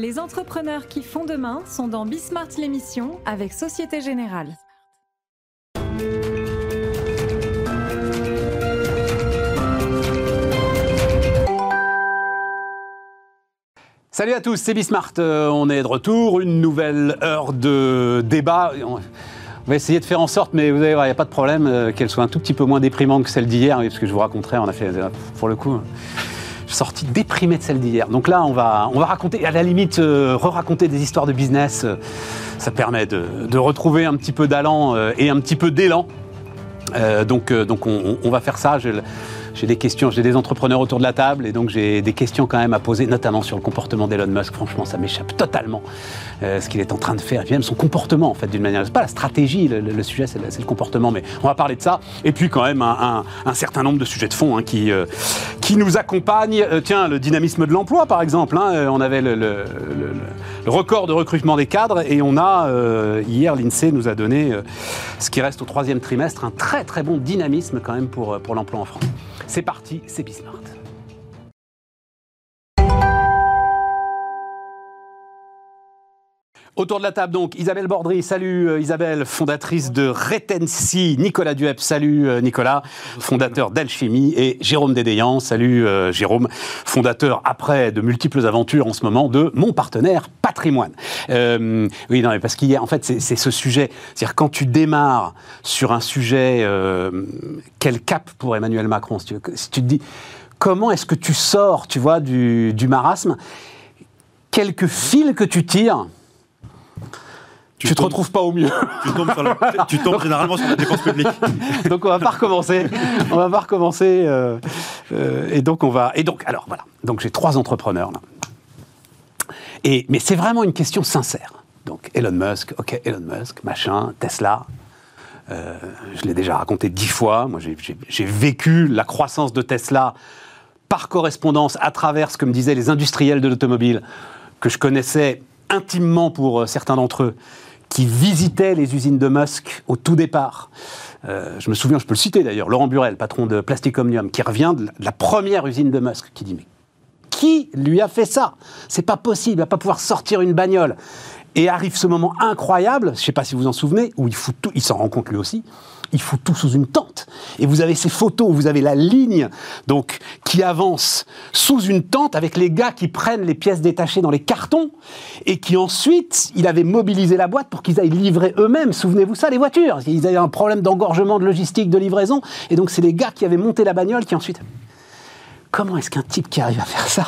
Les entrepreneurs qui font demain sont dans Bismart l'émission avec Société Générale. Salut à tous, c'est Bismart. Euh, on est de retour, une nouvelle heure de débat. On va essayer de faire en sorte, mais vous allez voir, il n'y a pas de problème, euh, qu'elle soit un tout petit peu moins déprimante que celle d'hier, parce que je vous raconterai, on a fait, euh, pour le coup, je suis sorti déprimé de celle d'hier. Donc là, on va, on va raconter, à la limite, euh, re-raconter des histoires de business. euh, ça permet de, retrouver un petit peu d'allant euh, et un petit peu d'élan. Donc, on, va faire ça. J'ai des questions, j'ai des entrepreneurs autour de la table et donc j'ai des questions quand même à poser, notamment sur le comportement d'Elon Musk. Franchement, ça m'échappe totalement euh, ce qu'il est en train de faire, et puis même son comportement en fait d'une manière. C'est pas la stratégie, le, sujet, c'est le, comportement, mais on va parler de ça. Et puis quand même un, certain nombre de sujets de fond hein, qui, euh, qui nous accompagnent. Euh, tiens, le dynamisme de l'emploi par exemple. hein, on avait le, le- record de recrutement des cadres et on a hier l'Insee nous a donné ce qui reste au troisième trimestre un très très bon dynamisme quand même pour, pour l'emploi en France. C'est parti, c'est Bismart. Autour de la table, donc, Isabelle Bordry, salut euh, Isabelle, fondatrice de Retency, Nicolas Duep, salut euh, Nicolas, fondateur d'Alchimie, et Jérôme Dédéian, salut euh, Jérôme, fondateur, après de multiples aventures en ce moment, de Mon Partenaire Patrimoine. Euh, oui, non, mais parce qu'hier, en fait, c'est ce sujet, c'est-à-dire quand tu démarres sur un sujet, euh, quel cap pour Emmanuel Macron, si tu, si tu te dis, comment est-ce que tu sors, tu vois, du, du marasme, quelques fils que tu tires, tu, te tombes- retrouves pas au mieux. Tu tombes, sur la- tu tombes généralement sur la dépense publique. donc on va pas recommencer. On va pas recommencer. euh, euh, et donc on va. Et donc alors voilà. Donc j'ai trois entrepreneurs là. Et mais c'est vraiment une question sincère. Donc Elon Musk, ok Elon Musk, machin, Tesla. Euh, je l'ai déjà raconté dix fois. Moi j'ai- vécu la croissance de Tesla par correspondance à travers ce que me disaient les industriels de l'automobile que je connaissais intimement pour certains d'entre eux qui visitaient les usines de Musk au tout départ. Euh, je me souviens, je peux le citer d'ailleurs, Laurent Burel, patron de Plastic Omnium, qui revient de la, première usine de Musk, qui dit mais qui lui a fait ça? C'est pas possible, il va pas pouvoir sortir une bagnole. Et arrive ce moment incroyable, je sais pas si vous vous en souvenez, où il s'en rend compte lui aussi, il fout tout sous une tente. Et vous avez ces photos vous avez la ligne donc qui avance sous une tente avec les gars qui prennent les pièces détachées dans les cartons et qui ensuite, il avait mobilisé la boîte pour qu'ils aillent livrer eux-mêmes. Souvenez-vous ça, les voitures. Ils avaient un problème d'engorgement de logistique, de livraison. Et donc, c'est les gars qui avaient monté la bagnole qui ensuite Comment est-ce qu'un type qui arrive à faire ça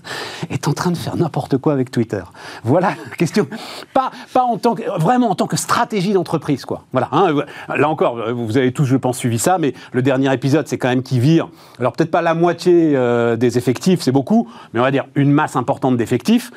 est en train de faire n'importe quoi avec Twitter? Voilà la question. Pas, en tant vraiment en tant que stratégie d'entreprise, quoi. Voilà. hein. Là encore, vous avez tous, je pense, suivi ça, mais le dernier épisode, c'est quand même qui vire. Alors peut-être pas la moitié euh, des effectifs, c'est beaucoup, mais on va dire une masse importante d'effectifs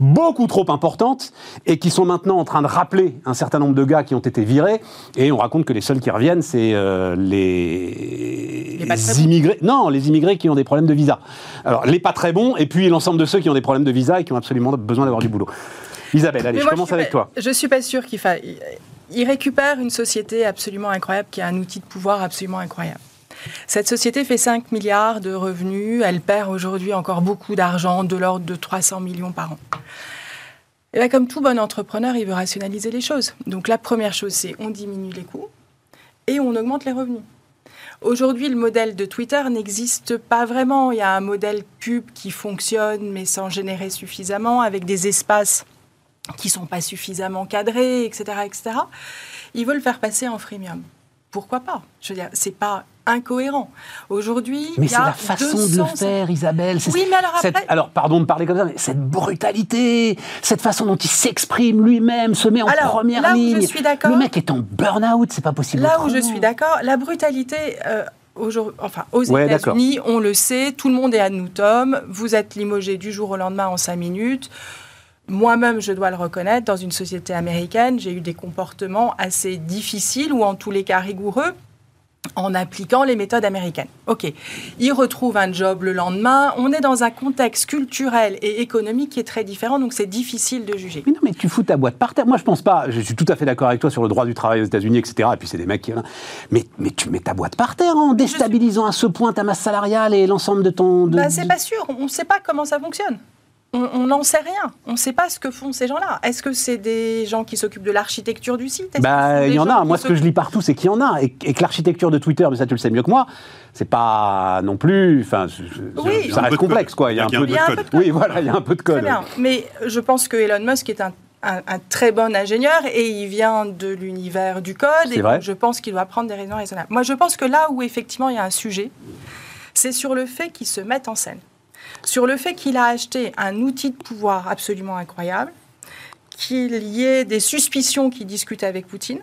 beaucoup trop importante et qui sont maintenant en train de rappeler un certain nombre de gars qui ont été virés et on raconte que les seuls qui reviennent c'est euh, les, Les pas très bons. immigrés non les immigrés qui ont des problèmes de visa alors les pas très bons et puis l'ensemble de ceux qui ont des problèmes de visa et qui ont absolument besoin d'avoir du boulot Isabelle allez je commence suis avec pas- toi Je suis pas sûre qu'il faille. Il récupère une société absolument incroyable qui a un outil de pouvoir absolument incroyable. Cette société fait 5 milliards de revenus. Elle perd aujourd'hui encore beaucoup d'argent, de l'ordre de 300 millions par an. Et comme tout bon entrepreneur, il veut rationaliser les choses. Donc la première chose, c'est on diminue les coûts et on augmente les revenus. Aujourd'hui, le modèle de Twitter n'existe pas vraiment. Il y a un modèle pub qui fonctionne, mais sans générer suffisamment, avec des espaces qui sont pas suffisamment cadrés, etc., etc. Veulent le faire passer en freemium. Pourquoi pas? Je veux dire, c'est pas incohérent. Aujourd'hui, mais il y c'est a la façon de le 200 faire Isabelle. C'est- Oui, mais alors cette- après- alors pardon de parler comme ça mais cette brutalité cette façon dont il s'exprime lui-même se met en Alors, première là où je suis d'accord- le mec est en burn-out c'est pas possible. Là où je suis d'accord, la brutalité, euh, aujourd'hui- enfin, aux Ouais, États-Unis, on le sait, tout le monde est à nous, Tom. Vous êtes limogé du jour au lendemain en cinq minutes. Moi-même, je dois le reconnaître, dans une société américaine, j'ai eu des comportements assez difficiles ou en tous les cas rigoureux en appliquant les méthodes américaines. OK. Il retrouve un job le lendemain. On est dans un contexte culturel et économique qui est très différent, donc c'est difficile de juger. Mais non, mais tu fous ta boîte par terre. Moi, je pense pas. Je suis tout à fait d'accord avec toi sur le droit du travail aux États-Unis, etc. Et puis, c'est des mecs qui. Mais, mais tu mets ta boîte par terre en déstabilisant à ce point ta masse salariale et l'ensemble de ton. de- Bah, c'est pas sûr, on ne sait pas comment ça fonctionne. On n'en sait rien. On ne sait pas ce que font ces gens-là. Est-ce que c'est des gens qui s'occupent de l'architecture du site? Est-ce que ce Bah, il y en a. Moi, ce que je lis partout, c'est qu'il y en a. Et, et que l'architecture de Twitter, mais ça, tu le sais mieux que moi, c'est pas non plus. Enfin, Oui. Ça reste complexe, quoi. Il y a un peu de code. Oui, voilà, il y a un peu de code. Très bien. Mais je pense que Elon Musk est un, un- un très bon ingénieur et il vient de l'univers du code. C'est Et vrai. je pense qu'il doit prendre des raisons raisonnables. Moi, je pense que là où effectivement il y a un sujet, c'est sur le fait qu'il se mette en scène. Sur le fait qu'il a acheté un outil de pouvoir absolument incroyable, qu'il y ait des suspicions qu'il discute avec Poutine,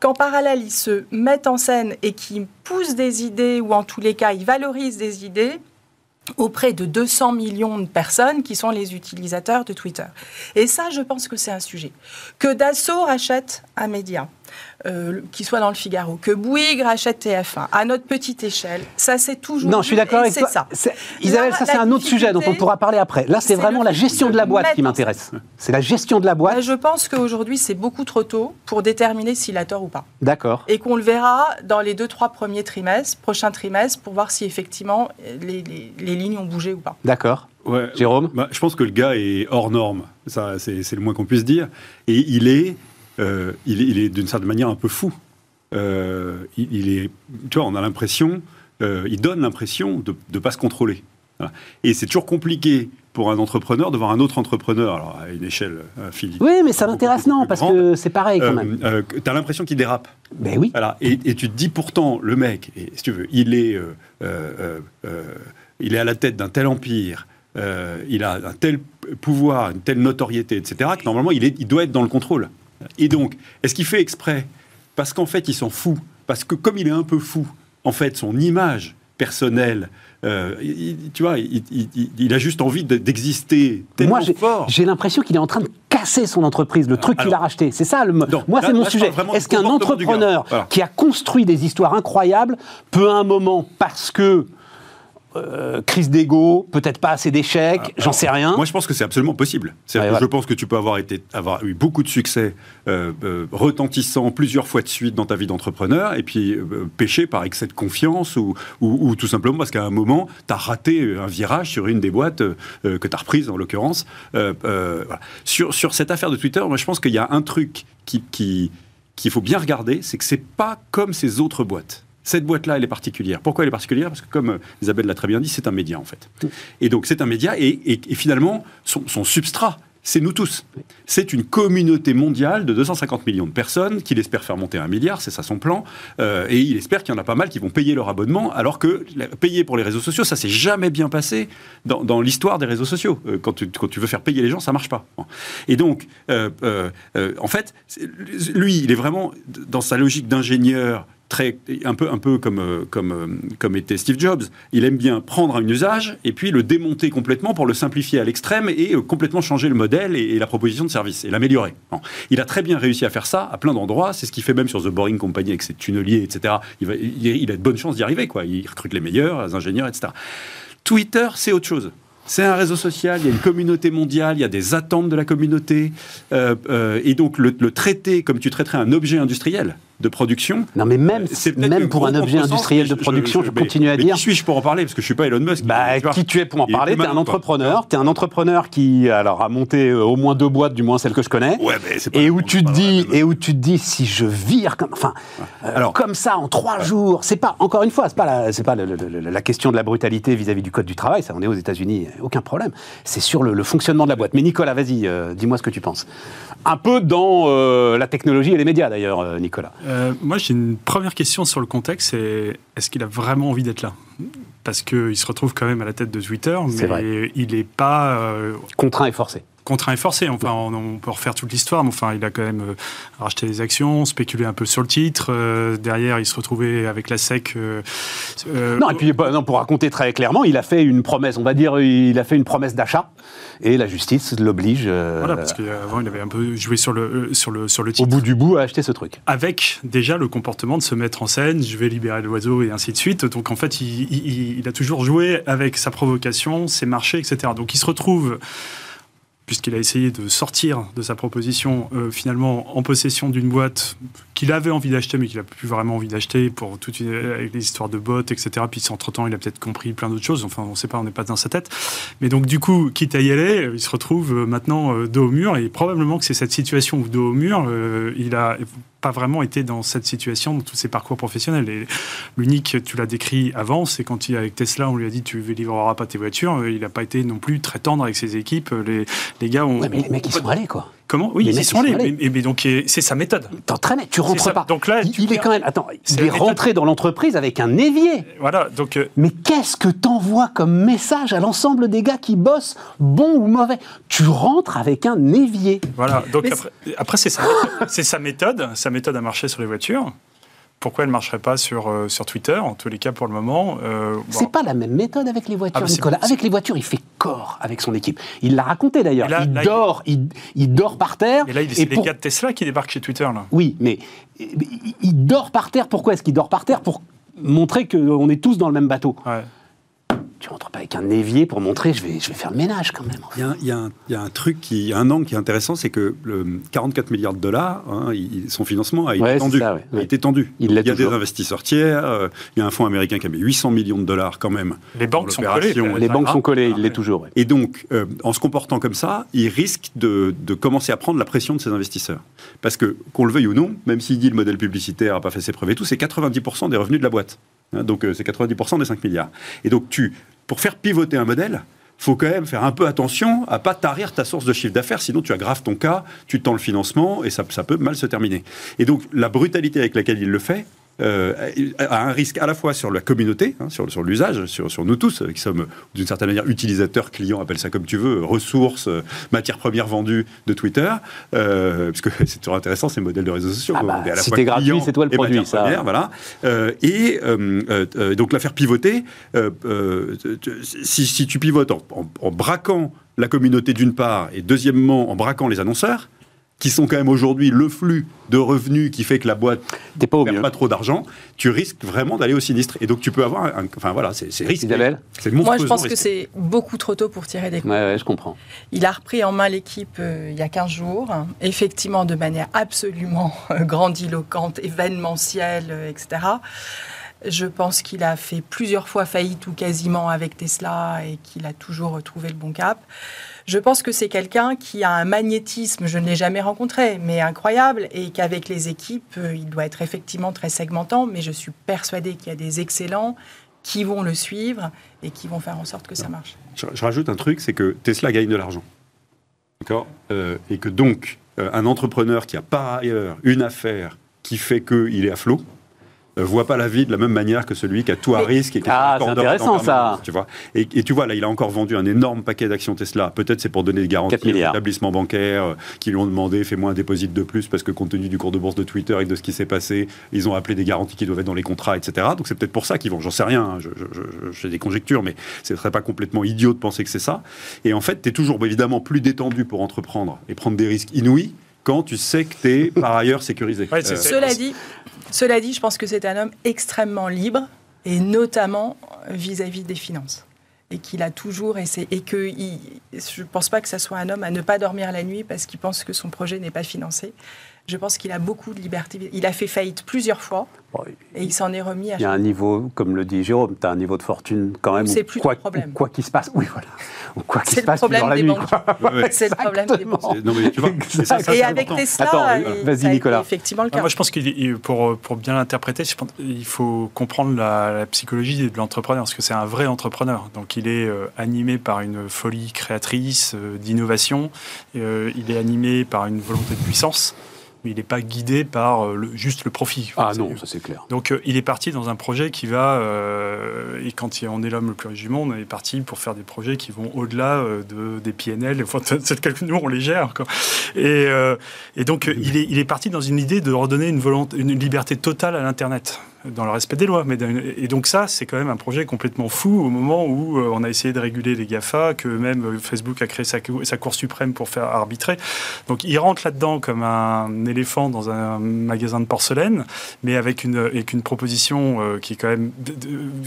qu'en parallèle, il se mette en scène et qu'il pousse des idées, ou en tous les cas, il valorise des idées auprès de 200 millions de personnes qui sont les utilisateurs de Twitter. Et ça, je pense que c'est un sujet. Que Dassault rachète un média, euh, qui soit dans le Figaro, que Bouygues rachète TF1, à notre petite échelle, ça c'est toujours... Non, je suis d'accord avec c'est toi. ça. Isabelle, Là, ça c'est un autre sujet dont on pourra parler après. Là, c'est vraiment la gestion de la boîte qui m'intéresse. C'est la gestion de la Bah, boîte. je pense qu'aujourd'hui, c'est beaucoup trop tôt pour déterminer s'il a tort ou pas. D'accord. Et qu'on le verra dans les deux, trois premiers trimestres, prochains trimestres, pour voir si effectivement les, les- les lignes ont bougé ou pas. D'accord. Ouais. Jérôme Bah, je pense que le gars est hors norme, ça c'est le moins qu'on puisse dire. Et il est, euh, il est, il est d'une certaine manière un peu fou. Euh, il, il est, tu vois, on a l'impression, euh, il donne l'impression de ne pas se contrôler. Voilà. Et c'est toujours compliqué pour un entrepreneur de voir un autre entrepreneur, alors à une échelle infinie. Oui, mais ça beaucoup non, parce grande. que c'est pareil quand même. Euh, tu as l'impression qu'il dérape. Ben oui. Voilà. Et, et tu te dis pourtant, le mec, et, si tu veux, il est, euh, il est à la tête d'un tel empire, il a un tel pouvoir, une telle notoriété, etc., que normalement, il, est, il doit être dans le contrôle. Et donc, est-ce qu'il fait exprès? Parce qu'en fait, il s'en fout. Parce que comme il est un peu fou, en fait, son image personnelle, euh, il- tu vois, il, il- il- il a juste envie de- d'exister tellement Moi, j'ai- fort. j'ai l'impression qu'il est en train de casser son entreprise, le truc qu'il a racheté. C'est ça, le, Non, moi, c'est mon sujet. Est-ce qu'un entrepreneur Voilà. qui a construit des histoires incroyables peut à un moment, parce que euh, crise d'ego, peut-être pas assez d'échecs, j'en sais rien. Moi, je pense que c'est absolument possible. C'est-à-dire Ouais, que voilà. Je pense que tu peux avoir, été, avoir eu beaucoup de succès euh, euh, retentissant plusieurs fois de suite dans ta vie d'entrepreneur et puis pécher par excès de confiance ou, ou- ou tout simplement parce qu'à un moment, tu as raté un virage sur une des boîtes que tu as reprises en l'occurrence. Voilà. sur, sur cette affaire de Twitter, moi, je pense qu'il y a un truc qui, qui- qu'il faut bien regarder, c'est que c'est pas comme ces autres boîtes. Cette boîte-là, elle est particulière. Pourquoi elle est particulière? Parce que, comme euh, Isabelle l'a très bien dit, c'est un média, en fait. Et donc, c'est un média, et, et- et finalement, son, son substrat, c'est nous tous. C'est une communauté mondiale de 250 millions de personnes qu'il espère faire monter à un milliard, c'est ça son plan. Euh, et il espère qu'il y en a pas mal qui vont payer leur abonnement, alors que la- payer pour les réseaux sociaux, ça s'est jamais bien passé dans, dans l'histoire des réseaux sociaux. Euh, quand, tu, quand tu veux faire payer les gens, ça marche pas. Et donc, euh, en fait, lui, il est vraiment dans sa logique d'ingénieur un peu un peu comme euh, euh, comme était Steve Jobs. Il aime bien prendre un usage et puis le démonter complètement pour le simplifier à l'extrême et euh, complètement changer le modèle et, la proposition de service et l'améliorer. Il a très bien réussi à faire ça à plein d'endroits. C'est ce qu'il fait même sur The Boring Company avec ses tunneliers, etc. Il, a de bonnes chances d'y arriver. Quoi. Il recrute les meilleurs, ingénieurs, etc. Twitter, c'est autre chose. C'est un réseau social, il y a une communauté mondiale, il y a des attentes de la communauté. et donc, le traiter comme tu traiterais un objet industriel de production. Non, mais même, le pour un objet industriel de production, je, mais- continue à mais dire. Qui suis-je pour en parler? Parce que je suis pas Elon Musk. Bah, tu qui tu es pour en parler? T'es un entrepreneur. T'es un entrepreneur qui alors a monté euh, au moins deux boîtes, du moins celles que je connais. Ouais, mais c'est pas Et où tu te dis, et où tu te dis, si je vire, comme, enfin, euh, Alors- comme ça en trois jours, c'est pas encore une fois, c'est pas la, c'est pas le- le- le- la question de la brutalité vis-à-vis du code du travail. Ça, on est aux États-Unis, aucun problème. C'est sur le, le fonctionnement de la boîte. Mais Nicolas, vas-y, euh, dis-moi ce que tu penses. Un peu dans euh, la technologie et les médias d'ailleurs, euh, Nicolas. Euh, moi, j'ai une première question sur le contexte, c'est est-ce qu'il a vraiment envie d'être là? Parce qu'il se retrouve quand même à la tête de Twitter, mais il n'est pas euh, Contraint et forcé. Contraint et forcé. Enfin, on, on peut refaire toute l'histoire, mais enfin, il a quand même euh, racheté des actions, spéculé un peu sur le titre. euh, derrière, il se retrouvait avec la SEC. euh, Non, et puis bah, non, pour raconter très clairement, il a fait une promesse, on va dire, il a fait une promesse d'achat, et la justice l'oblige, euh, Voilà, parce qu'avant, il avait un peu joué sur le, sur le, sur le au titre. bout du bout, à acheter ce truc. avec déjà le comportement de se mettre en scène, je vais libérer l'oiseau et ainsi de suite. Donc en fait, il, il- il a toujours joué avec sa provocation, ses marchés, etc. Donc il se retrouve puisqu'il a essayé de sortir de sa proposition, euh, finalement en possession d'une boîte qu'il avait envie d'acheter, mais qu'il n'a plus vraiment envie d'acheter pour toutes les histoires de bots, etc. Puis entre-temps, il a peut-être compris plein d'autres choses. Enfin, on ne sait pas, on n'est pas dans sa tête. Mais donc, du coup, quitte à y aller, il se retrouve maintenant dos au mur. Et probablement que c'est cette situation où dos au mur, il a pas vraiment été dans cette situation dans tous ses parcours professionnels. Et l'unique, tu l'as décrit avant, c'est quand il avec Tesla, on lui a dit tu ne livreras pas tes voitures. Il n'a pas été non plus très tendre avec ses équipes. Les, les gars ont. Ouais, mais les mecs, ils sont allés, quoi. Comment Oui, ils sont allés. Mais, mais, donc, c'est sa méthode. T'entraînes, tu rentres pas. Donc là, il, est quand même. Attends, il est rentré dans l'entreprise avec un évier. Voilà. Donc. Euh, mais qu'est-ce que t'envoies comme message à l'ensemble des gars qui bossent, bon ou mauvais? Tu rentres avec un évier. Voilà. Donc après, après c'est sa, sa méthode. Sa méthode a marché sur les voitures pourquoi elle ne marcherait pas sur, euh, sur Twitter, en tous les cas pour le moment euh, C'est pas la même méthode avec les voitures, ah, Nicolas. Avec les voitures, il fait corps avec son équipe. Il l'a raconté d'ailleurs. Il dort, il, il, dort par terre. Et là, c'est les gars de Tesla qui débarquent chez Twitter. Là. Oui, mais il dort par terre. Pourquoi est-ce qu'il dort par terre? Pour montrer qu'on est tous dans le même bateau. Ouais avec un évier pour montrer je vais, je vais faire le ménage quand même. Il y, a, y, a un truc, qui, un angle qui est intéressant, c'est que le 44 milliards de dollars, hein, son financement a été tendu. a été tendu. Il, y a des investisseurs tiers, euh, il y a un fonds américain qui a mis 800 millions de dollars quand même. Les banques sont collées. Les banques sont collées, il l'est toujours. Et donc, euh, en se comportant comme ça, il risque de, de, commencer à prendre la pression de ses investisseurs. Parce que, qu'on le veuille ou non, même s'il dit le modèle publicitaire n'a pas fait ses preuves et tout, c'est 90% des revenus de la boîte. Hein, donc euh, c'est 90% des 5 milliards. Et donc tu, pour faire pivoter un modèle, faut quand même faire un peu attention à pas tarir ta source de chiffre d'affaires, sinon tu aggraves ton cas, tu tends le financement et ça, ça peut mal se terminer. Et donc la brutalité avec laquelle il le fait, euh, a un risque à la fois sur la communauté, hein, sur, sur l'usage, sur, sur, nous tous, euh, qui sommes d'une certaine manière utilisateurs, clients, appelle ça comme tu veux, ressources, euh, matières premières vendues de Twitter, euh, parce que c'est toujours intéressant ces modèles de réseaux sociaux. Ah bah, si t'es gratuit, c'est toi le produit. Ça. Premières, voilà. et donc la faire pivoter, si, si, tu pivotes en, en braquant la communauté d'une part, et deuxièmement en braquant les annonceurs, qui sont quand même aujourd'hui le flux de revenus qui fait que la boîte ne perd pas trop d'argent, tu risques vraiment d'aller au sinistre. Et donc tu peux avoir un. Enfin voilà, c'est risqué. C'est Moi je pense que c'est beaucoup trop tôt pour tirer des coups. Ouais, je comprends. Il a repris en main l'équipe euh, il y a 15 jours, effectivement de manière absolument euh, grandiloquente, événementielle, euh, etc. Je pense qu'il a fait plusieurs fois faillite ou quasiment avec Tesla et qu'il a toujours retrouvé le bon cap. Je pense que c'est quelqu'un qui a un magnétisme, je ne l'ai jamais rencontré, mais incroyable, et qu'avec les équipes, euh, il doit être effectivement très segmentant, mais je suis persuadée qu'il y a des excellents qui vont le suivre et qui vont faire en sorte que ça marche. Je, rajoute un truc, c'est que Tesla gagne de l'argent. D'accord? Euh, Et que donc, euh, un entrepreneur qui a par ailleurs une affaire qui fait qu'il est à flot, voit pas la vie de la même manière que celui qui a tout à risque et qui ah, c'est intéressant ça. Tu vois. Et, tu vois là, il a encore vendu un énorme paquet d'actions Tesla. Peut-être c'est pour donner des garanties aux établissements bancaires euh, qui lui ont demandé fais-moi un dépôt de plus parce que compte tenu du cours de bourse de Twitter et de ce qui s'est passé, ils ont appelé des garanties qui doivent être dans les contrats, etc. Donc c'est peut-être pour ça qu'ils vont. J'en sais rien. Hein. J'ai des conjectures, mais ce serait pas complètement idiot de penser que c'est ça. Et en fait, tu es toujours évidemment plus détendu pour entreprendre et prendre des risques inouïs quand tu sais que tu es par ailleurs sécurisé. Euh, cela dit, cela dit, je pense que c'est un homme extrêmement libre, et notamment vis-à-vis des finances. Et qu'il a toujours essayé. Et que je ne pense pas que ce soit un homme à ne pas dormir la nuit parce qu'il pense que son projet n'est pas financé. Je pense qu'il a beaucoup de liberté. Il a fait faillite plusieurs fois et il s'en est remis à Il y a un niveau, comme le dit Jérôme, tu as un niveau de fortune quand même. C'est plus quoi, problème. Quoi qu'il se passe. Oui, voilà. Quoi qu'il se passe problème la nuit. C'est le problème des banques. Non, mais tu vois, et avec Tesla, vas-y Nicolas. Effectivement le cas. moi, je pense qu'il pour, pour bien l'interpréter, il faut comprendre la, psychologie de l'entrepreneur, parce que c'est un vrai entrepreneur. Donc, il est euh, animé par une folie créatrice, euh, d'innovation. Euh, il est animé par une volonté de puissance mais il n'est pas guidé par euh, le, juste le profit. ah non, ça c'est clair. Donc euh, il est parti dans un projet qui va, euh, et quand on est l'homme le plus riche du monde, il est parti pour faire des projets qui vont au-delà de, des PNL, enfin, nous on les gère. Quoi. Et, et donc il, est, il est parti dans une idée de redonner une, volonté, une liberté totale à l'Internet. Dans le respect des lois. Mais et donc ça, c'est quand même un projet complètement fou au moment où euh, on a essayé de réguler les GAFA, que même euh, Facebook a créé sa, Cour suprême pour faire arbitrer. Donc il rentre là-dedans comme un éléphant dans un magasin de porcelaine, mais avec une, avec une proposition euh, qui est quand même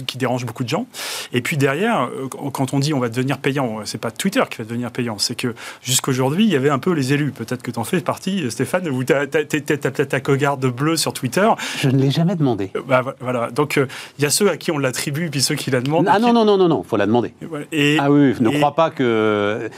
qui dérange beaucoup de gens. Et puis derrière, quand on dit on va devenir payant, c'est pas Twitter qui va devenir payant, c'est que jusqu'aujourd'hui, il y avait un peu les élus. Peut-être que tu en fais partie, Stéphane, où tu as, peut-être ta cogarde bleue sur Twitter. Je ne l'ai jamais demandé. Bah, voilà. Donc, euh, il y a ceux à qui on l'attribue, puis ceux qui la demandent. Ah non, non, non, non, non, faut la demander. Et, ah oui, ne crois pas que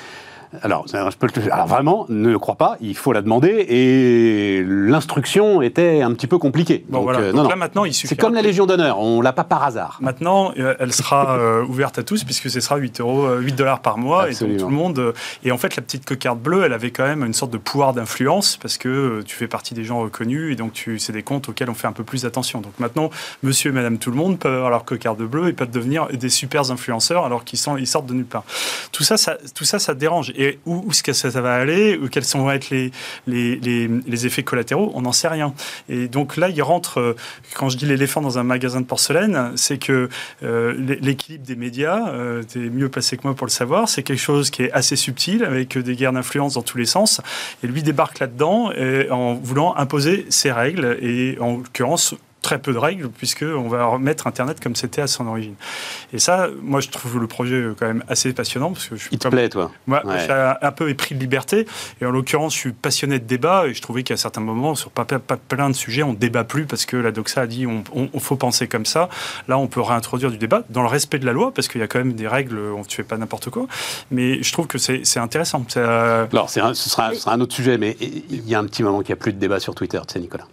alors, je peux alors, vraiment, ne le crois pas, il faut la demander, et l'instruction était un petit peu compliquée. donc, voilà. Euh, non, là, maintenant, il C'est comme la Légion d'honneur, on l'a pas par hasard. Maintenant, euh, elle sera euh, ouverte à tous, puisque ce sera 8, euros, 8 dollars par mois, et donc tout le monde... et en fait, la petite cocarde bleue, elle avait quand même une sorte de pouvoir d'influence, parce que tu fais partie des gens reconnus, et donc tu, c'est des comptes auxquels on fait un peu plus attention. Donc maintenant, monsieur et madame tout le monde peuvent avoir leur cocarde bleue et peuvent devenir des super influenceurs, alors qu'ils ils sortent de nulle part. Tout ça, ça, tout ça, ça dérange. Et où, que ça, va aller, ou quels vont être les, les, les, effets collatéraux, on n'en sait rien. Et donc là, il rentre, euh, quand je dis l'éléphant dans un magasin de porcelaine, c'est que euh, l'équilibre des médias, euh, tu es mieux passé que moi pour le savoir, c'est quelque chose qui est assez subtil, avec des guerres d'influence dans tous les sens. Et lui débarque là-dedans en voulant imposer ses règles, et en l'occurrence, très peu de règles, puisqu'on va remettre Internet comme c'était à son origine. Et ça, moi, je trouve le projet quand même assez passionnant. Parce que je Il te plaît, toi Moi, j'ai un peu épris de liberté. Et en l'occurrence, je suis passionné de débat. Et je trouvais qu'à certains moments, sur pas, pas, plein de sujets, on ne débat plus parce que la doxa a dit on, on, faut penser comme ça. Là, on peut réintroduire du débat dans le respect de la loi, parce qu'il y a quand même des règles, on ne fait pas n'importe quoi. Mais je trouve que c'est intéressant. Alors, un, ce, sera, ce, sera, un autre sujet, mais il y a un petit moment qu'il n'y a plus de débat sur Twitter, tu sais, Nicolas.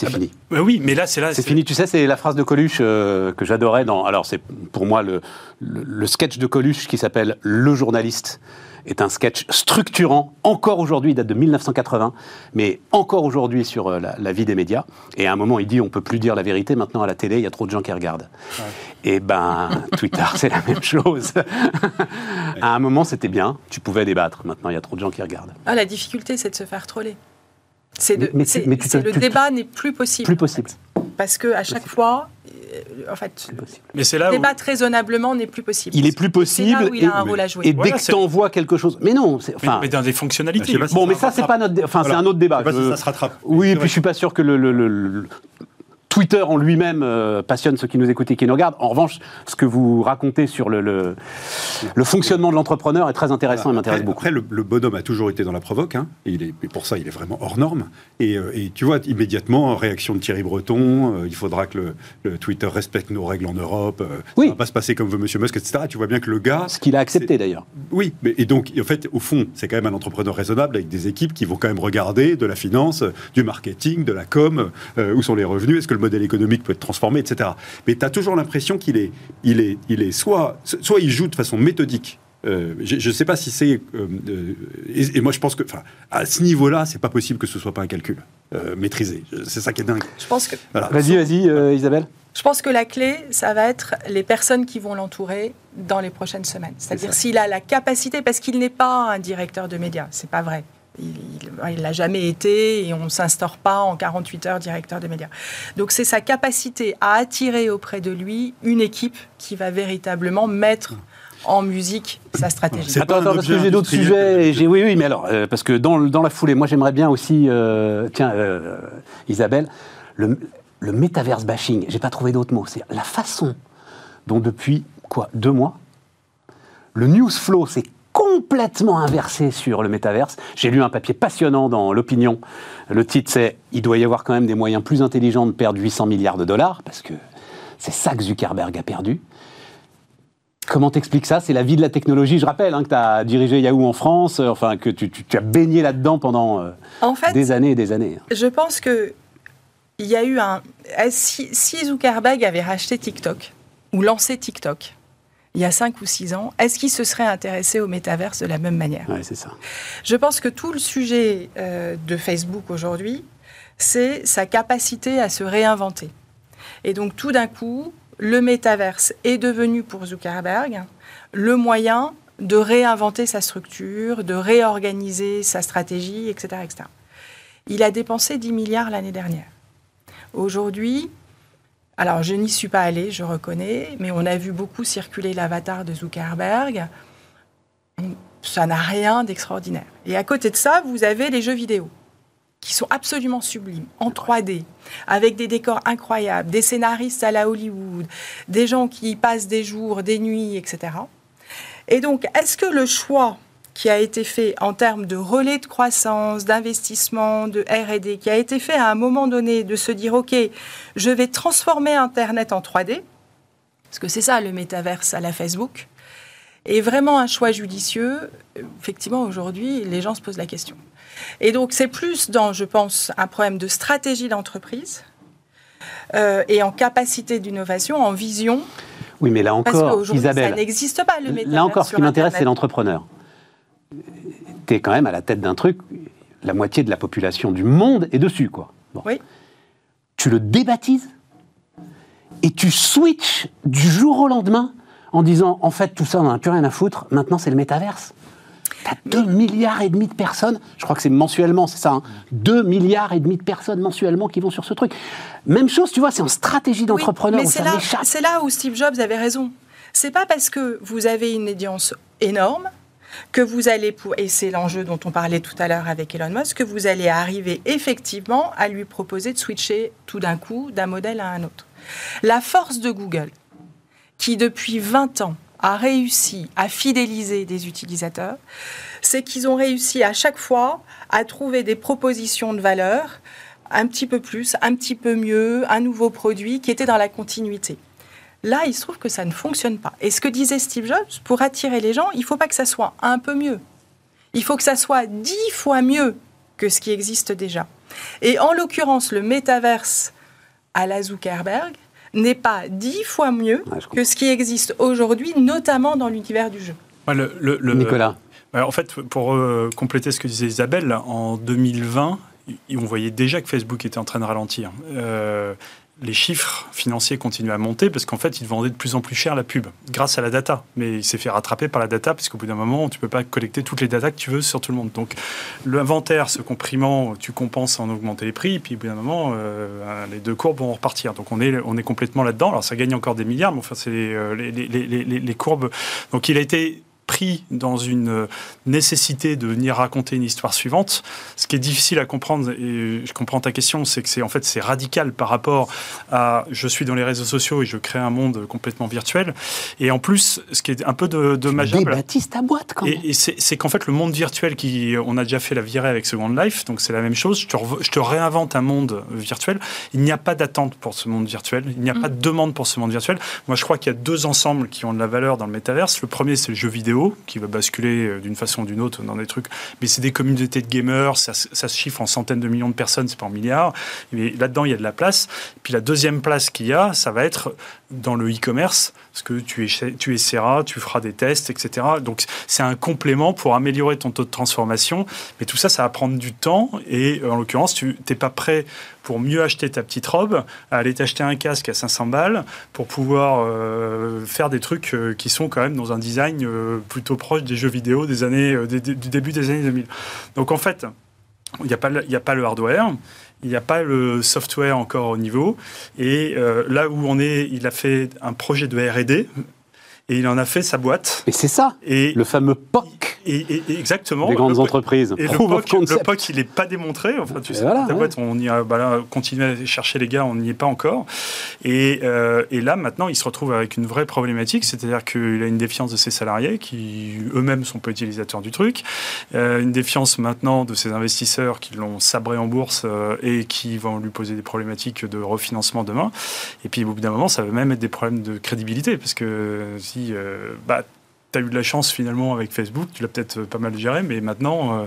C'est ah bah, fini. Bah oui, mais là, c'est là. C'est fini. Tu sais, c'est la phrase de Coluche euh, que j'adorais dans. Alors, c'est pour moi le, le, sketch de Coluche qui s'appelle Le journaliste est un sketch structurant, encore aujourd'hui, il date de 1980, mais encore aujourd'hui sur euh, la, vie des médias. Et à un moment, il dit on peut plus dire la vérité, maintenant à la télé, il y a trop de gens qui regardent. Et eh ben, Twitter, c'est la même chose. à un moment, c'était bien, tu pouvais débattre, maintenant il y a trop de gens qui regardent. Ah, la difficulté, c'est de se faire troller. C'est le débat n'est plus possible. Plus possible. Parce que à chaque fois, euh, en fait, mais c'est là débattre raisonnablement n'est plus possible. Il est plus possible. Là où il a un rôle à jouer. Et dès que tu envoies quelque chose, mais non, enfin, mais, dans des fonctionnalités. bon, mais ça c'est pas notre, enfin c'est un autre débat. ça se rattrape. Oui, et puis je suis pas sûr que le, le Twitter en lui-même euh, passionne ceux qui nous écoutent et qui nous regardent. En revanche, ce que vous racontez sur le, le, fonctionnement de l'entrepreneur est très intéressant et m'intéresse beaucoup. Après, le, bonhomme a toujours été dans la provoque. Hein, et, il est, pour ça, il est vraiment hors norme. Et, euh, et tu vois, immédiatement, réaction de Thierry Breton, euh, il faudra que le, Twitter respecte nos règles en Europe. oui. Ça va pas se passer comme veut M. Musk, etc. Tu vois bien que le gars... Ce qu'il a accepté, d'ailleurs. Oui. Mais, et donc, en fait, au fond, c'est quand même un entrepreneur raisonnable avec des équipes qui vont quand même regarder de la finance, du marketing, de la com, où sont les revenus, est-ce que modèle économique peut être transformé, etc. Mais tu as toujours l'impression qu'il est, il est, il est soit, soit il joue de façon méthodique. Euh, je ne sais pas si c'est. Euh, euh, et, moi, je pense que, à ce niveau-là, c'est pas possible que ce soit pas un calcul maîtrisé. C'est ça qui est dingue. Je pense que. Vas-y, vas-y, Isabelle. Je pense que la clé, ça va être les personnes qui vont l'entourer dans les prochaines semaines. C'est-à-dire s'il a la capacité, parce qu'il n'est pas un directeur de médias, c'est pas vrai. Il l'a jamais été et on ne s'instaure pas en 48 heures directeur de médias. Donc c'est sa capacité à attirer auprès de lui une équipe qui va véritablement mettre en musique sa stratégie. Attends, attends parce que j'ai d'autres sujets. J'ai, oui, oui, mais alors, euh, parce que dans, dans, la foulée, moi j'aimerais bien aussi, euh, tiens, euh, Isabelle, le, le métaverse bashing, j'ai pas trouvé d'autres mots, c'est la façon dont depuis, quoi, deux mois, le news flow s'est complètement inversé sur le métaverse. J'ai lu un papier passionnant dans l'opinion. Le titre c'est Il doit y avoir quand même des moyens plus intelligents de perdre 800 milliards de dollars, parce que c'est ça que Zuckerberg a perdu. Comment t'expliques ça? C'est la vie de la technologie. Je rappelle hein, que tu as dirigé Yahoo en France, euh, enfin que tu, as baigné là-dedans pendant euh, des années et des années. Je pense que il y a eu un. Si, si Zuckerberg avait racheté TikTok ou lancé TikTok, il y a 5 ou 6 ans, est-ce qu'il se serait intéressé au métaverse de la même manière? Oui, c'est ça. Je pense que tout le sujet euh, de Facebook aujourd'hui, c'est sa capacité à se réinventer. Et donc tout d'un coup, le métaverse est devenu pour Zuckerberg le moyen de réinventer sa structure, de réorganiser sa stratégie, etc. etc. Il a dépensé 10 milliards l'année dernière. Aujourd'hui, Alors, je n'y suis pas allée, je reconnais, mais on a vu beaucoup circuler l'avatar de Zuckerberg. Ça n'a rien d'extraordinaire. Et à côté de ça, vous avez les jeux vidéo qui sont absolument sublimes, en 3D, avec des décors incroyables, des scénaristes à la Hollywood, des gens qui passent des jours, des nuits, etc. Et donc, est-ce que le choix qui a été fait en termes de relais de croissance, d'investissement, de RD, qui a été fait à un moment donné de se dire, OK, je vais transformer Internet en 3D, parce que c'est ça le métaverse à la Facebook, est vraiment un choix judicieux. Effectivement, aujourd'hui, les gens se posent la question. Et donc, c'est plus dans, je pense, un problème de stratégie d'entreprise euh, et en capacité d'innovation, en vision. Oui, mais là encore, Isabelle, ça n'existe pas le. Là encore, ce qui m'intéresse, c'est l'entrepreneur. Tu es quand même à la tête d'un truc, la moitié de la population du monde est dessus, quoi. Oui. Tu le débaptises et tu switches du jour au lendemain en disant en fait tout ça on n'en a plus rien à foutre, maintenant c'est le métaverse. T'as 2 milliards et demi de personnes, je crois que c'est mensuellement, c'est ça, 2 hein, milliards et demi de personnes mensuellement qui vont sur ce truc. Même chose, tu vois, c'est en stratégie d'entrepreneur. mais c'est là, c'est là où Steve Jobs avait raison. C'est pas parce que vous avez une audience énorme que vous allez, pour, et c'est l'enjeu dont on parlait tout à l'heure avec Elon Musk, que vous allez arriver effectivement à lui proposer de switcher tout d'un coup d'un modèle à un autre. La force de Google, qui depuis 20 ans a réussi à fidéliser des utilisateurs, c'est qu'ils ont réussi à chaque fois à trouver des propositions de valeur un petit peu plus, un petit peu mieux, un nouveau produit qui était dans la continuité. Là, il se trouve que ça ne fonctionne pas. Et ce que disait Steve Jobs, pour attirer les gens, il ne faut pas que ça soit un peu mieux. Il faut que ça soit dix fois mieux que ce qui existe déjà. Et en l'occurrence, le métaverse à la Zuckerberg n'est pas dix fois mieux que ce qui existe aujourd'hui, notamment dans l'univers du jeu. le, Nicolas. En fait, pour euh, compléter ce que disait Isabelle, en 2020, on voyait déjà que Facebook était en train de ralentir. Euh, les chiffres financiers continuent à monter parce qu'en fait, il vendait de plus en plus cher la pub grâce à la data. Mais il s'est fait rattraper par la data parce qu'au bout d'un moment, tu ne peux pas collecter toutes les datas que tu veux sur tout le monde. Donc, l'inventaire se comprimant, tu compenses en augmenter les prix. Et puis, au bout d'un moment, euh, les deux courbes vont repartir. Donc, on est, on est complètement là-dedans. Alors, ça gagne encore des milliards, mais enfin, c'est euh, les, les, les courbes. Donc, il a été pris dans une nécessité de venir raconter une histoire suivante. Ce qui est difficile à comprendre, et je comprends ta question, c'est que c'est en fait c'est radical par rapport à je suis dans les réseaux sociaux et je crée un monde complètement virtuel. Et en plus, ce qui est un peu de, dommageable. Baptiste ta boîte quand même. Et, c'est qu'en fait le monde virtuel qui, on a déjà fait la virée avec Second Life, donc c'est la même chose. Je te, je te, réinvente un monde virtuel. Il n'y a pas d'attente pour ce monde virtuel. Il n'y a mm. pas de demande pour ce monde virtuel. Moi, je crois qu'il y a deux ensembles qui ont de la valeur dans le métaverse. Le premier, c'est le jeu vidéo qui va basculer euh, d'une façon ou d'une autre dans des trucs. Mais c'est des communautés de gamers, ça, se chiffre en centaines de millions de personnes, c'est pas en milliards. Mais là-dedans, il y a de la place. Puis la deuxième place qu'il y a, ça va être dans le e-commerce, parce que tu, essaieras, tu feras des tests, etc. Donc c'est un complément pour améliorer ton taux de transformation. Mais tout ça, ça va prendre du temps. Et en l'occurrence, tu n'es pas prêt pour mieux acheter ta petite robe, à aller t'acheter un casque à 500 balles pour pouvoir euh, faire des trucs euh, qui sont quand même dans un design euh, plutôt proche des jeux vidéo des années, du début des années 2000. Donc en fait, il n'y a pas le hardware, il n'y a pas le software encore au niveau. Et là où on est, il a fait un projet de RD et il en a fait sa boîte. Et c'est ça, et le fameux POC. Et, exactement. Des grandes entreprises. Et le POC, il n'est pas démontré. Enfin, tu sais, ta boîte, on y a, bah continué à chercher les gars, on n'y est pas encore. Et, euh, et, là, maintenant, il se retrouve avec une vraie problématique, c'est-à-dire qu'il a une défiance de ses salariés qui eux-mêmes sont pas utilisateurs du truc, euh, une défiance maintenant de ses investisseurs qui l'ont sabré en bourse euh, et qui vont lui poser des problématiques de refinancement demain. Et puis, au bout d'un moment, ça va même être des problèmes de crédibilité, parce que si bah, tu as eu de la chance finalement avec Facebook, tu l'as peut-être euh, pas mal géré, mais maintenant, euh,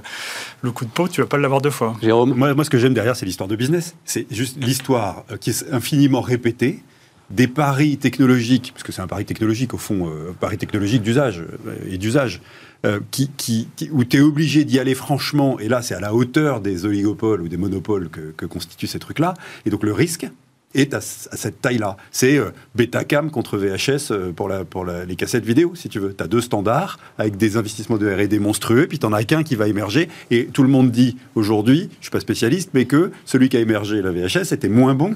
le coup de peau, tu vas pas l'avoir deux fois. Jérôme moi, moi, ce que j'aime derrière, c'est l'histoire de business. C'est juste l'histoire euh, qui est infiniment répétée des paris technologiques, parce que c'est un pari technologique au fond, un pari technologique d'usage et d'usage, qui, qui, où tu es obligé d'y aller franchement, et là c'est à la hauteur des oligopoles ou des monopoles que, que constituent ces trucs-là, et donc le risque, est à, cette taille-là. C'est euh, Betacam contre VHS euh, pour, la, pour les cassettes vidéo, si tu veux. Tu as deux standards avec des investissements de R&D monstrueux, puis tu n'en as qu'un qui va émerger. Et tout le monde dit aujourd'hui, je ne suis pas spécialiste, mais que celui qui a émergé, la VHS, était moins bon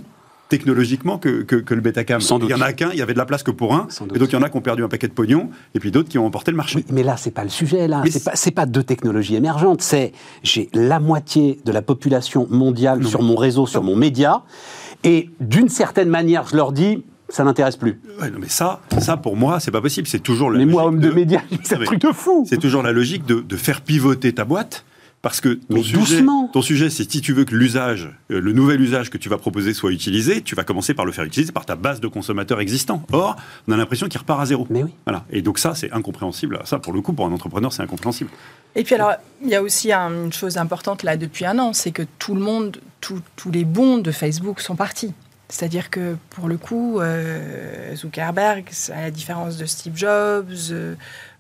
technologiquement que, que, que le Betacam. Sans doute. Il y en a qu'un, il y avait de la place que pour un, Sans doute. et donc il y en a qui ont perdu un paquet de pognon, et puis d'autres qui ont emporté le marché. Oui, mais là, c'est pas le sujet. Là, Mais c'est pas, c'est pas deux technologies émergentes. C'est j'ai la moitié de la population mondiale sur mon réseau, sur mon média, et d'une certaine manière, je leur dis, ça n'intéresse plus. Ouais, non, mais ça, ça pour moi, c'est pas possible. C'est toujours la Mais moi, homme de média, c'est un truc de fou. C'est toujours la logique de, de faire pivoter ta boîte. Parce que ton Mais sujet, doucement. ton sujet, c'est si tu veux que l'usage, euh, le nouvel usage que tu vas proposer soit utilisé, tu vas commencer par le faire utiliser par ta base de consommateurs existants. Or, on a l'impression qu'il repart à zéro. Mais oui. Voilà. Et donc ça, c'est incompréhensible. Ça, pour le coup, pour un entrepreneur, c'est incompréhensible. Et puis alors, il y a aussi un- une chose importante là depuis un an, c'est que tout le monde, tout- tous les bons de Facebook sont partis. C'est-à-dire que pour le coup, euh, Zuckerberg, à la différence de Steve Jobs, euh,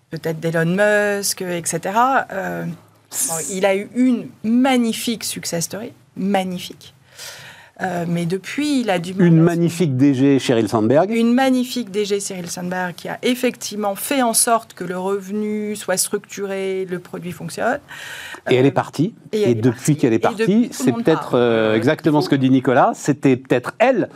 peut-être d'Elon Musk, etc., euh, bon, il a eu une magnifique success story, magnifique. Euh, mais depuis, il a du mal Une magnifique DG, Sheryl Sandberg. une magnifique DG Cyril Sandberg qui a effectivement fait en sorte que le revenu soit structuré, le produit fonctionne. Et elle Euh, est partie. et Et, elle est depuis qu'elle est partie, c'est peut-être euh, exactement ce que dit Nicolas. C'était peut-être elle.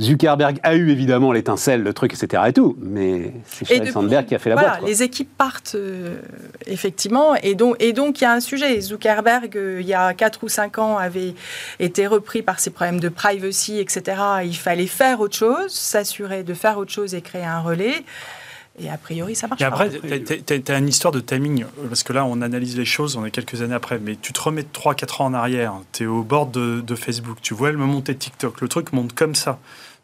Zuckerberg a eu évidemment l'étincelle, le truc, etc. et tout. Mais c'est Sheryl Sandberg qui a fait la voilà, boîte. quoi. Les équipes partent euh, effectivement, et donc et donc il y a un sujet. Zuckerberg, euh, il y a 4 ou 5 ans, avait été repris par ses problèmes de privacy, etc. Il fallait faire autre chose, s'assurer de faire autre chose et créer un relais. Et a priori, ça marche Et après, tu as une histoire de timing, parce que là, on analyse les choses, on est quelques années après, mais tu te remets 3-4 ans en arrière, tu es au bord de, de Facebook, tu vois le monter TikTok, le truc monte comme ça.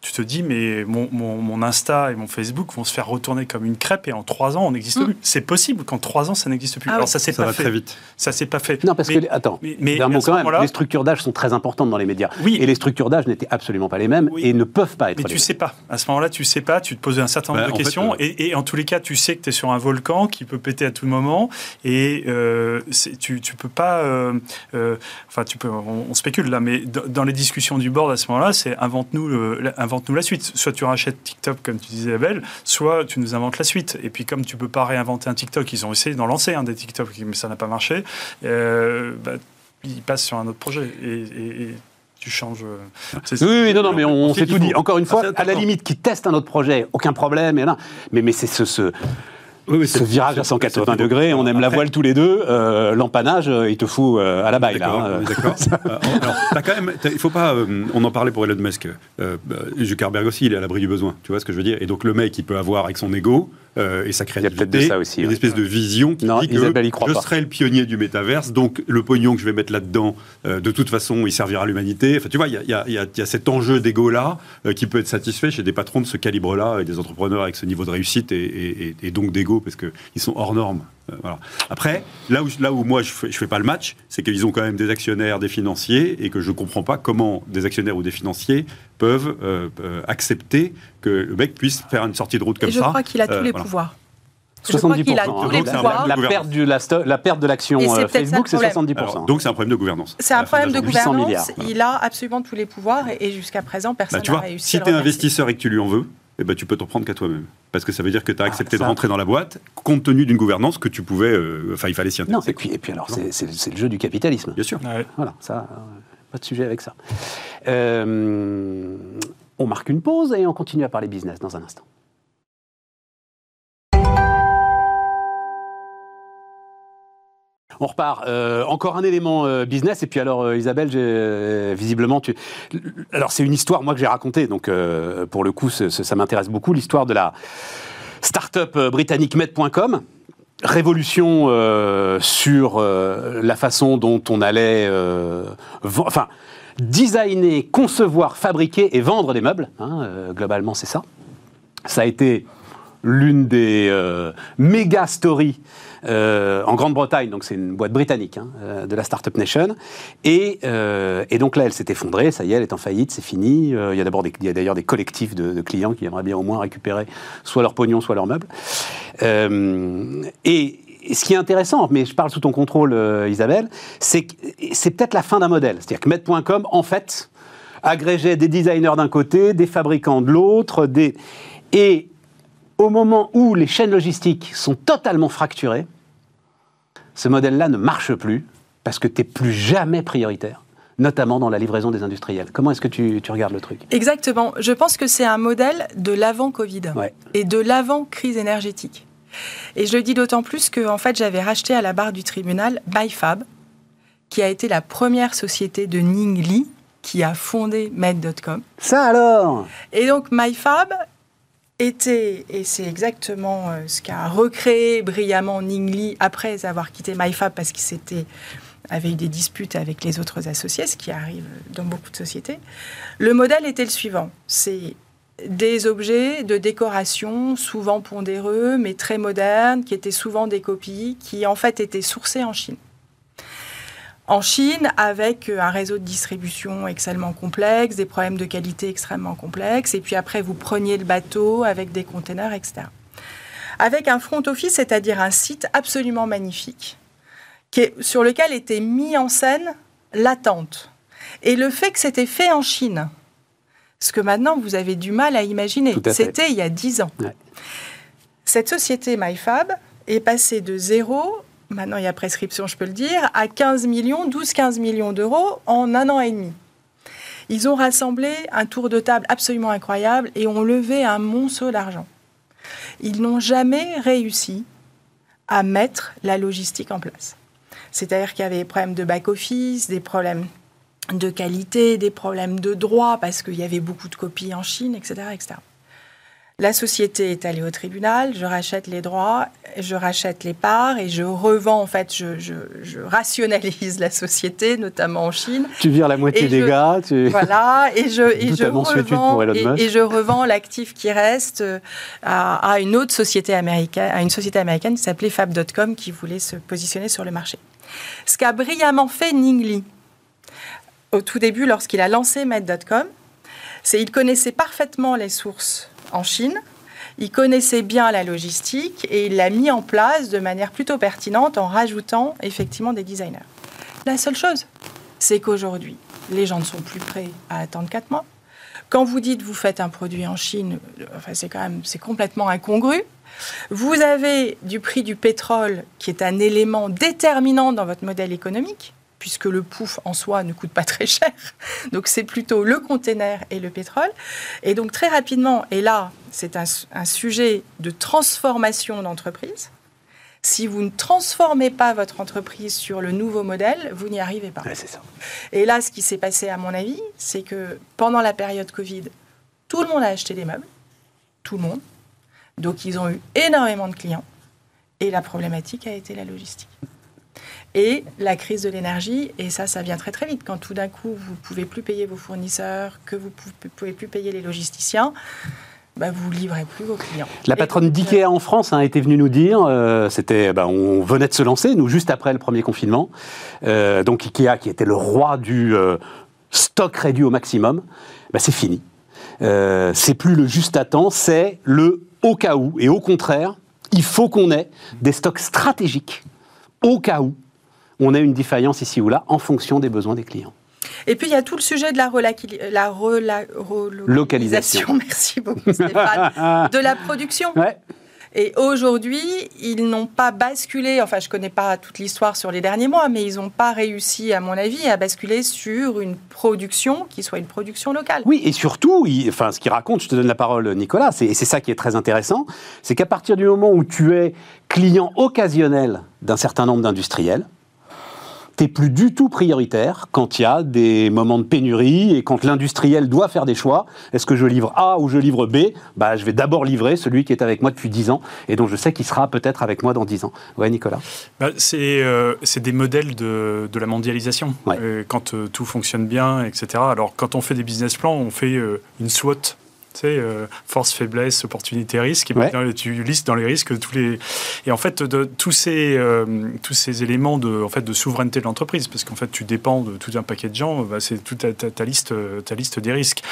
Tu te dis, mais mon, mon- mon Insta et mon Facebook vont se faire retourner comme une crêpe et en 3 ans, on n'existe Mm. plus. C'est possible qu'en 3 ans, ça n'existe plus. Ah Alors ça s'est pas va fait. très vite. Ça s'est pas fait. Non, parce Mais- que, attends, mais- mais d'un mot quand même, moment-là- les structures d'âge sont très importantes dans les médias. Oui. Et les structures d'âge n'étaient absolument pas les mêmes Oui. et ne peuvent pas être Mais les tu mêmes. sais pas. À ce moment-là, tu sais pas. Tu te poses un certain nombre Bah, de fait, questions. euh, et, et en tous les cas, tu sais que tu es sur un volcan qui peut péter à tout moment. Et euh, c'est- tu, tu peux pas. euh, euh, enfin, tu peux. On, on spécule là, mais dans, dans les discussions du board à ce moment-là, c'est invente-nous le- invente-nous la suite. Soit tu rachètes TikTok, comme tu disais, Abel, soit tu nous inventes la suite. Et puis, comme tu peux pas réinventer un TikTok, ils ont essayé d'en lancer un des TikTok, mais ça n'a pas marché. euh, bah, ils passent sur un autre projet. Et, et- et tu changes. euh, Oui, oui, non, non, mais on s'est tout dit. Encore une Ah, fois, à la limite, qui teste un autre projet, aucun problème. Et là, mais, mais c'est ce, ce, Oui, oui, ce virage à c'est- 180 c'est- degrés, on aime la voile tous les deux, euh, l'empannage, euh, il te fout euh, à la baille. Là, D'accord, hein. d'accord. Euh, alors, t'as quand même, t'as- il faut pas. euh, on en parlait pour Elon Musk. Euh, Zuckerberg aussi, il est à l'abri du besoin. Tu vois ce que je veux dire? Et donc le mec, il peut avoir avec son ego et sa y a ça aussi, une ouais. espèce de vision qui Non, dit que Isabelle je pas. serai le pionnier du métaverse, donc le pognon que je vais mettre là-dedans, euh, de toute façon, il servira à l'humanité. Enfin, tu vois, il y a, il y a- il y a- il y a cet enjeu d'ego là euh, qui peut être satisfait chez des patrons de ce calibre-là et des entrepreneurs avec ce niveau de réussite et, et- et- et donc d'ego parce que ils sont hors normes. Euh, voilà. Après, là où, là où moi je fais, je fais pas le match, c'est qu'ils ont quand même des actionnaires, des financiers, et que je comprends pas comment des actionnaires ou des financiers peuvent euh, euh, accepter que le mec puisse faire une sortie de route comme Et je ça. crois qu'il a tous Euh, les voilà. pouvoirs. Je crois qu'il a 70%. tous les pouvoirs. La, perte du- la, la perte de l'action Facebook, c'est problème. 70%. Alors, donc c'est un problème de gouvernance. C'est un problème de la journée. 800 gouvernance. milliards. Il a absolument tous les pouvoirs et, et jusqu'à présent, personne Bah, n'a vois, réussi si à le tu es investisseur et que tu lui en veux, eh ben, tu peux t'en prendre qu'à toi-même. Parce que ça veut dire que tu as accepté Ah, ça- de rentrer dans la boîte, compte tenu d'une gouvernance que tu pouvais. euh, Enfin, il fallait s'y Non, intéresser. et puis, et puis alors, c'est- c'est c'est le jeu du capitalisme. Bien sûr. Ouais. Voilà, ça, euh, pas de sujet avec ça. Euh, on marque une pause et on continue à parler business dans un instant. On repart. Euh, encore un élément euh, business. Et puis alors, euh, Isabelle, visiblement, tu. Alors, c'est une histoire, moi, que j'ai racontée. Donc, pour le coup, ça m'intéresse beaucoup. L'histoire de la start-up britannique Med.com. Révolution sur la façon dont on allait. enfin, designer, concevoir, fabriquer et vendre des meubles. hein, globalement, c'est ça. Ça a été l'une des méga stories en Grande-Bretagne, donc c'est une boîte britannique hein, euh, de la Startup Nation. Et, euh, et donc là, elle s'est effondrée, ça y est, elle est en faillite, c'est fini. Euh, il y a d'ailleurs des collectifs de, clients qui aimeraient bien au moins récupérer soit leur pognon, soit leurs meubles. Euh, et ce qui est intéressant, mais je parle sous ton contrôle, euh, Isabelle, c'est que c'est peut-être la fin d'un modèle. C'est-à-dire que Med.com, en fait, agrégeait des designers d'un côté, des fabricants de l'autre, des... et au moment où les chaînes logistiques sont totalement fracturées, ce modèle-là ne marche plus parce que tu n'es plus jamais prioritaire notamment dans la livraison des industriels. Comment est-ce que tu, tu, regardes le truc? Exactement. Je pense que c'est un modèle de l'avant-Covid ouais. et de l'avant-crise énergétique. Et je le dis d'autant plus que en fait, j'avais racheté à la barre du tribunal MyFab, qui a été la première société de Ning Li qui a fondé Med.com. Ça alors? Et donc MyFab était, et c'est exactement euh, ce qu'a recréé brillamment Ning Li après avoir quitté MyFab parce qu'il s'était avait eu des disputes avec les autres associés, ce qui arrive dans beaucoup de sociétés. Le modèle était le suivant. C'est des objets de décoration, souvent pondéreux, mais très modernes, qui étaient souvent des copies, qui en fait étaient sourcés en Chine. En Chine, avec un réseau de distribution extrêmement complexe, des problèmes de qualité extrêmement complexes, et puis après vous preniez le bateau avec des containers, etc. Avec un front office, c'est-à-dire un site absolument magnifique, qui est, sur lequel était mis en scène l'attente. Et le fait que c'était fait en Chine, ce que maintenant vous avez du mal à imaginer. C'était il y a 10 ans. Ouais. Cette société MyFab est passée de zéro, maintenant il y a prescription, je peux le dire, à 15 millions, 12-15 millions d'euros en un an et demi. Ils ont rassemblé un tour de table absolument incroyable et ont levé un monceau d'argent. Ils n'ont jamais réussi à mettre la logistique en place. C'est-à-dire qu'il y avait des problèmes de back-office, des problèmes de qualité, des problèmes de droit, parce qu'il y avait beaucoup de copies en Chine, etc., etc. La société est allée au tribunal, je rachète les droits, je rachète les parts et je revends, en fait, je, je, je rationalise la société, notamment en Chine. Tu vires la moitié Et des je- gars, tu... Voilà, et je, et revends, pour Elon et, Musk. et je revends l'actif qui reste euh, à, à une autre société américaine, à une société américaine qui s'appelait Fab.com qui voulait se positionner sur le marché. Ce qu'a brillamment fait Ning Li au tout début lorsqu'il a lancé Med.com, c'est qu'il connaissait parfaitement les sources en Chine, il connaissait bien la logistique et il l'a mis en place de manière plutôt pertinente en rajoutant effectivement des designers. La seule chose, c'est qu'aujourd'hui, les gens ne sont plus prêts à attendre 4 mois. Quand vous dites vous faites un produit en Chine, enfin, c'est quand même c'est complètement incongru. Vous avez du prix du pétrole qui est un élément déterminant dans votre modèle économique, puisque le pouf en soi ne coûte pas très cher. Donc c'est plutôt le container et le pétrole. Et donc très rapidement, et là c'est un, un sujet de transformation d'entreprise, si vous ne transformez pas votre entreprise sur le nouveau modèle, vous n'y arrivez pas. Ouais, ça. Et là, ce qui s'est passé, à mon avis, c'est que pendant la période Covid, tout le monde a acheté des meubles. Tout le monde. Donc, ils ont eu énormément de clients. Et la problématique a été la logistique. Et la crise de l'énergie, et ça, ça vient très très vite. Quand tout d'un coup, vous ne pouvez plus payer vos fournisseurs, que vous ne pouvez plus payer les logisticiens, bah, vous ne livrez plus vos clients. La patronne d'IKEA en France hein, était venue nous dire, euh, c'était, bah, on venait de se lancer, nous, juste après le premier confinement. Euh, donc IKEA, qui était le roi du euh, stock réduit au maximum, bah, c'est fini. C'est plus le juste à temps, c'est le au cas où. Et au contraire, il faut qu'on ait des stocks stratégiques au cas où on ait une défaillance ici ou là en fonction des besoins des clients. Et puis il y a tout le sujet de la, la rela- relocalisation. Merci beaucoup Stéphane. de la production. Ouais. Et aujourd'hui, ils n'ont pas basculé, enfin je ne connais pas toute l'histoire sur les derniers mois, mais ils n'ont pas réussi, à mon avis, à basculer sur une production qui soit une production locale. Oui, et surtout, il- enfin, ce qu'il raconte, je te donne la parole, Nicolas, et c'est ça qui est très intéressant, c'est qu'à partir du moment où tu es client occasionnel d'un certain nombre d'industriels, t'es plus du tout prioritaire quand il y a des moments de pénurie et quand l'industriel doit faire des choix. Est-ce que je livre A ou je livre B? Bah, Je vais d'abord livrer celui qui est avec moi depuis 10 ans et dont je sais qu'il sera peut-être avec moi dans 10 ans. Ouais, Nicolas Bah, c'est euh, c'est des modèles de, de la mondialisation. Ouais. Euh, quand euh, tout fonctionne bien, etc. Alors, quand on fait des business plans, on fait une SWOT. Tu sais, euh, force, faiblesse, opportunité, risque. Et Ouais. tu listes dans les risques tous les. Et en fait, de, tous, ces, euh, tous ces éléments de, en fait, de souveraineté de l'entreprise, parce qu'en fait, tu dépends de tout un paquet de gens, bah, c'est toute ta, ta- ta liste, euh, ta liste des risques.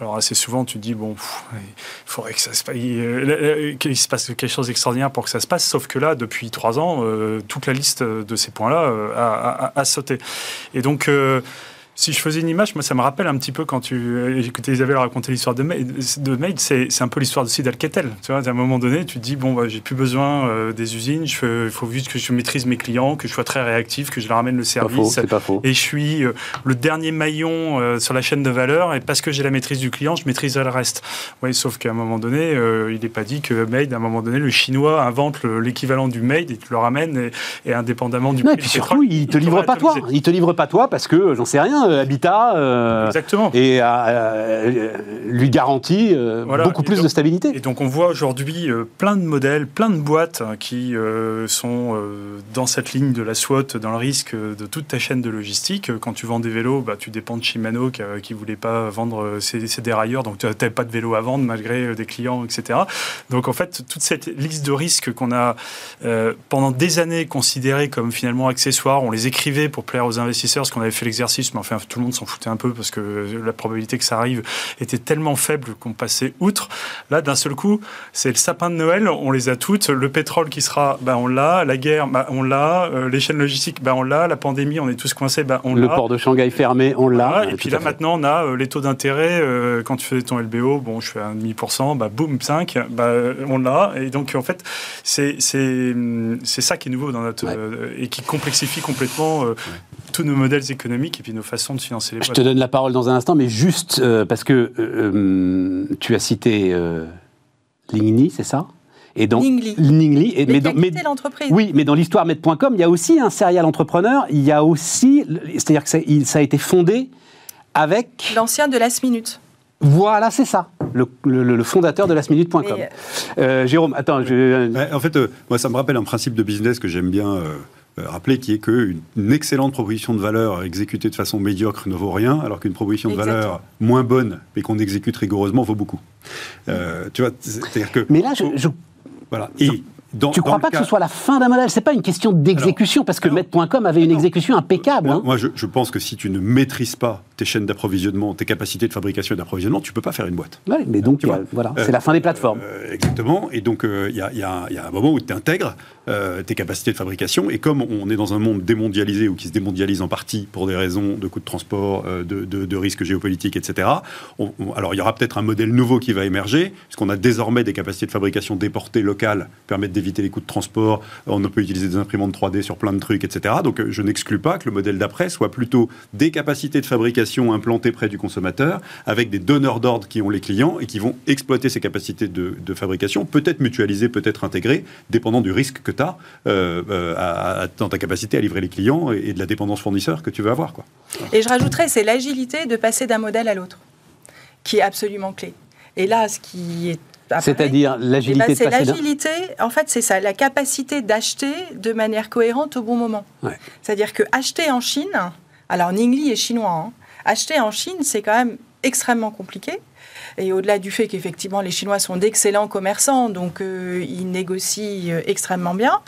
Alors, assez souvent, tu te dis, bon, pff, il faudrait que ça se passe, il, euh, qu'il se passe quelque chose d'extraordinaire pour que ça se passe, sauf que là, depuis trois ans, euh, toute la liste de ces points-là a, a- a sauté. Et donc, Si je faisais une image, moi, ça me rappelle un petit peu quand tu euh, écoutais Isabelle raconter l'histoire de Maid. De Maid c'est un peu l'histoire aussi d'Alcatel. Tu vois, à un moment donné, tu te dis bon, bah, j'ai plus besoin euh, des usines. Il faut juste que je maîtrise mes clients, que je sois très réactif, que je leur ramène le service. Pas faux, pas faux. Et je suis euh, le dernier maillon sur la chaîne de valeur. Et parce que j'ai la maîtrise du client, je maîtriserai le reste. Oui, sauf qu'à un moment donné, il n'est pas dit que Maid, à un moment donné, le chinois invente l'équivalent du Maid et tu le ramènes et, indépendamment du non, et puis surtout, il te livre pas toi. Il te livre pas toi parce que j'en sais rien, Habitat. Euh, Exactement. Et euh, lui garantit euh, beaucoup plus de stabilité. Et donc on voit aujourd'hui plein de modèles, plein de boîtes hein, qui sont dans cette ligne de la SWOT, dans le risque de toute ta chaîne de logistique. Quand tu vends des vélos, bah, tu dépends de Shimano qui ne voulait pas vendre ses, dérailleurs, donc tu n'avais pas de vélo à vendre malgré des clients, etc. Donc en fait, toute cette liste de risques qu'on a pendant des années considérés comme finalement accessoires, on les écrivait pour plaire aux investisseurs, parce qu'on avait fait l'exercice, mais tout le monde s'en foutait un peu parce que la probabilité que ça arrive était tellement faible qu'on passait outre. Là, d'un seul coup, c'est le sapin de Noël, on les a toutes. Le pétrole qui sera, bah, on l'a. La guerre, bah, on l'a. Euh, les chaînes logistiques, bah, on l'a. La pandémie, on est tous coincés, bah, on l'a. Le port de Shanghai fermé, on l'a. et puis là, maintenant, on a euh, les taux d'intérêt. Euh, quand tu fais ton LBO, bon, je fais un demi pour cent, bah, boum, 5, bah, on l'a. Et donc, en fait, c'est ça qui est nouveau dans notre. et qui complexifie complètement tous nos modèles économiques et puis nos façons de financer les boîtes. Je te donne la parole dans un instant, mais juste euh, parce que euh, euh, tu as cité Lingni, c'est ça? Et dans Ningli. Ningli et, mais, dans, mais l'entreprise. Oui, mais dans l'histoire Med.com, il y a aussi un serial entrepreneur. Il y a aussi, c'est-à-dire que ça, ça, a été fondé avec l'ancien de Last Minute. Voilà, c'est ça, le, le, fondateur de lastminute.com. Jérôme, attends. Je... En fait, moi, ça me rappelle un principe de business que j'aime bien euh, rappeler qui est qu'une une excellente proposition de valeur exécutée de façon médiocre ne vaut rien, alors qu'une proposition de valeur moins bonne, mais qu'on exécute rigoureusement, vaut beaucoup. Euh, tu vois, c'est-à-dire que... Mais là, je... voilà. Et tu ne crois pas que ce soit la fin d'un modèle? C'est pas une question d'exécution, parce que Met.com avait une exécution impeccable. Moi, hein. moi je, je, pense que si tu ne maîtrises pas tes chaînes d'approvisionnement, tes capacités de fabrication et d'approvisionnement, tu peux pas faire une boîte. Oui, mais donc, voilà, c'est la fin des plateformes. Euh, exactement. Et donc, il euh, y, y, a un moment où tu intègres euh, tes capacités de fabrication. Et comme on est dans un monde démondialisé ou qui se démondialise en partie pour des raisons de coûts de transport, de, de, de, risques géopolitiques, etc., alors il y aura peut-être un modèle nouveau qui va émerger, puisqu'on a désormais des capacités de fabrication déportées locales, permettent d'éviter les coûts de transport, on peut utiliser des imprimantes 3D sur plein de trucs, etc. Donc euh, je n'exclus pas que le modèle d'après soit plutôt des capacités de fabrication implantées près du consommateur, avec des donneurs d'ordre qui ont les clients et qui vont exploiter ces capacités de, fabrication, peut-être mutualisées, peut-être intégrées, dépendant du risque que tu as euh, euh, dans ta capacité à livrer les clients et, de la dépendance fournisseur que tu veux avoir. Quoi. Et je rajouterais, c'est l'agilité de passer d'un modèle à l'autre, qui est absolument clé. Et là, ce qui est c'est-à-dire l'agilité eh ben, C'est l'agilité, en fait, c'est ça, la capacité d'acheter de manière cohérente au bon moment. C'est-à-dire que acheter en Chine, alors Ningli est chinois, hein, acheter en Chine, c'est quand même extrêmement compliqué. Et au-delà du fait qu'effectivement les Chinois sont d'excellents commerçants, donc euh, ils négocient euh, extrêmement bien,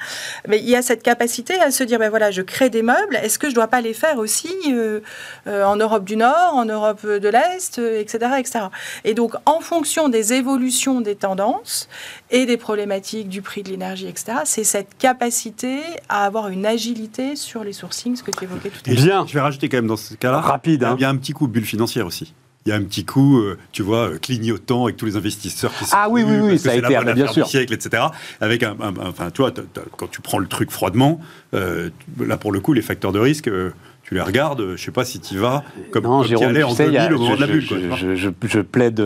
mais il y a cette capacité à se dire, ben voilà, je crée des meubles, est-ce que je ne dois pas les faire aussi euh, en Europe du Nord, en Europe de l'Est, etc., etc. Et donc en fonction des évolutions des tendances et des problématiques du prix de l'énergie, etc., c'est cette capacité à avoir une agilité sur les sourcings, ce que tu évoquais tout à l'heure. Bien, je vais rajouter quand même dans ce cas-là, rapide, hein. il y a un petit coup bulle financière aussi il y a un petit coup, euh, tu vois, euh, clignotant avec tous les investisseurs qui sont. Ah oui, oui, oui, ça a été, bien sûr. siècle, etc. Avec un, enfin, tu vois, quand tu prends le truc froidement, euh, là pour le coup, les facteurs de risque. tu les regardes, je sais pas si tu vas comme, non, tu allais en 2000 au moment de la bulle. Je, je, je, plaide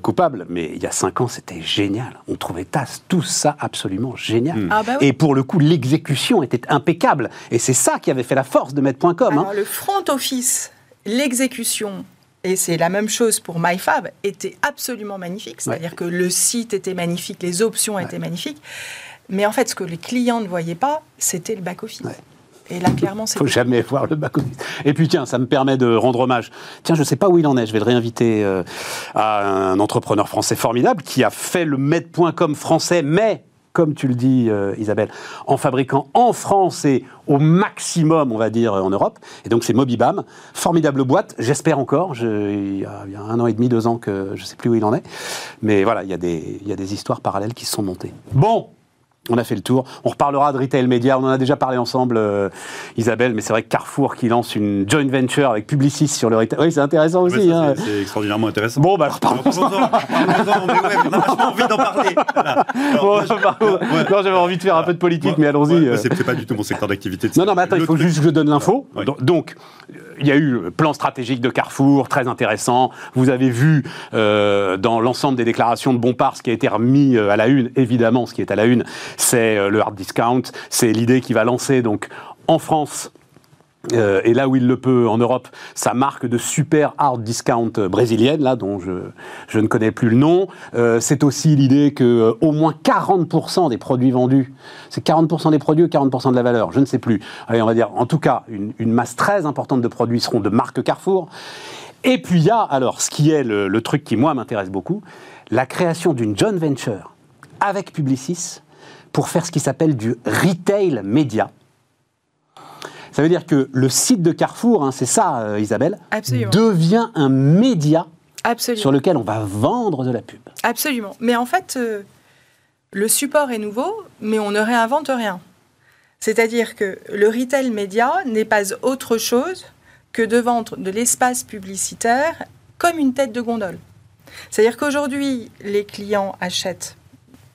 coupable, mais il y a cinq ans, c'était génial. On trouvait tas, tout ça absolument génial. Hmm. Ah bah Et pour le coup, l'exécution était impeccable. Et c'est ça qui avait fait la force de Met.com. Hein. Le front office, l'exécution et c'est la même chose pour MyFab, était absolument magnifique. C'est-à-dire que le site était magnifique, les options étaient magnifiques. Mais en fait, ce que les clients ne voyaient pas, c'était le back-office. Et là, clairement, c'est. faut jamais voir le back-office. Et puis, tiens, ça me permet de rendre hommage. Tiens, je ne sais pas où il en est. Je vais le réinviter euh, à un entrepreneur français formidable qui a fait le med.com français, mais comme tu le dis, euh, Isabelle, en fabriquant en France et au maximum, on va dire, en Europe. Et donc, c'est Mobibam. Formidable boîte, j'espère encore. il, y a, un an et demi, deux ans que je ne sais plus où il en est. Mais voilà, il y, a des, il y a des histoires parallèles qui se sont montées. Bon, On a fait le tour. On reparlera de retail média. On en a déjà parlé ensemble, euh, Isabelle. Mais c'est vrai que Carrefour qui lance une joint venture avec Publicis sur le retail. Oui, c'est intéressant aussi. hein. c'est- extraordinairement intéressant. Bon, bah, reparlons. Parlons-en, parlons-en, mais ouais, on a vachement envie d'en parler. Voilà. Alors, Bon, moi, je- pardon. ouais. Non, j'avais envie de faire un peu de politique, mais allons-y. euh. C'est pas du tout mon secteur d'activité. Non, non, mais attends, il faut juste que je donne l'info. Donc- il y a eu le plan stratégique de Carrefour, très intéressant. Vous avez vu euh, dans l'ensemble des déclarations de Bompard, ce qui a été remis euh, à la une, évidemment, ce qui est à la une, c'est euh, le hard discount. C'est l'idée qui va lancer, donc, en France, euh, et là où il le peut en Europe, sa marque de super hard discount brésilienne, là dont je, ne connais plus le nom. Euh, c'est aussi l'idée que euh, au moins 40% des produits vendus, c'est 40% des produits ou 40% de la valeur, je ne sais plus. Allez, on va dire, en tout cas, une, une masse très importante de produits seront de marque Carrefour. Et puis il y a, alors, ce qui est le, le truc qui moi m'intéresse beaucoup, la création d'une joint venture avec Publicis pour faire ce qui s'appelle du retail média. Ça veut dire que le site de Carrefour, hein, c'est ça, euh, Isabelle, Absolument. devient un média Absolument. sur lequel on va vendre de la pub. Absolument. Mais en fait, euh, le support est nouveau, mais on ne réinvente rien. C'est-à-dire que le retail média n'est pas autre chose que de vendre de l'espace publicitaire comme une tête de gondole. C'est-à-dire qu'aujourd'hui, les clients achètent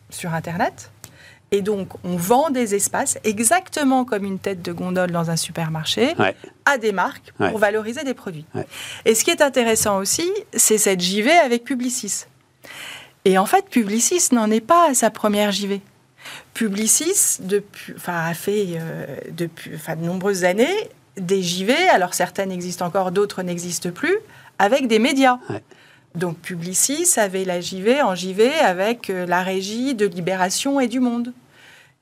sur Internet et donc on vend des espaces exactement comme une tête de gondole dans un supermarché Ouais. à des marques pour Ouais. valoriser des produits. Ouais. Et ce qui est intéressant aussi, c'est cette JV avec Publicis. Et en fait, Publicis n'en est pas à sa première JV. Publicis depuis, enfin, a fait euh, depuis enfin, de nombreuses années des JV, alors certaines existent encore, d'autres n'existent plus, avec des médias. Donc Publicis avait la JV en JV avec euh, la régie de Libération et du Monde.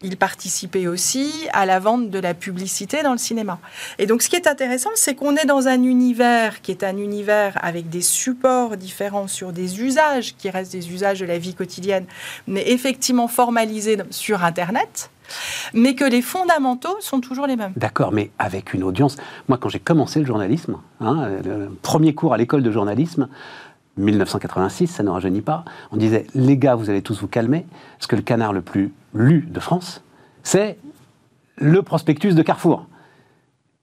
Il participait aussi à la vente de la publicité dans le cinéma. Et donc, ce qui est intéressant, c'est qu'on est dans un univers qui est un univers avec des supports différents sur des usages qui restent des usages de la vie quotidienne, mais effectivement formalisés sur Internet, mais que les fondamentaux sont toujours les mêmes. D'accord, mais avec une audience. Moi, quand j'ai commencé le journalisme, hein, le premier cours à l'école de journalisme, 1986, ça ne rajeunit pas, on disait les gars, vous allez tous vous calmer, parce que le canard le plus lu de France, c'est le prospectus de Carrefour.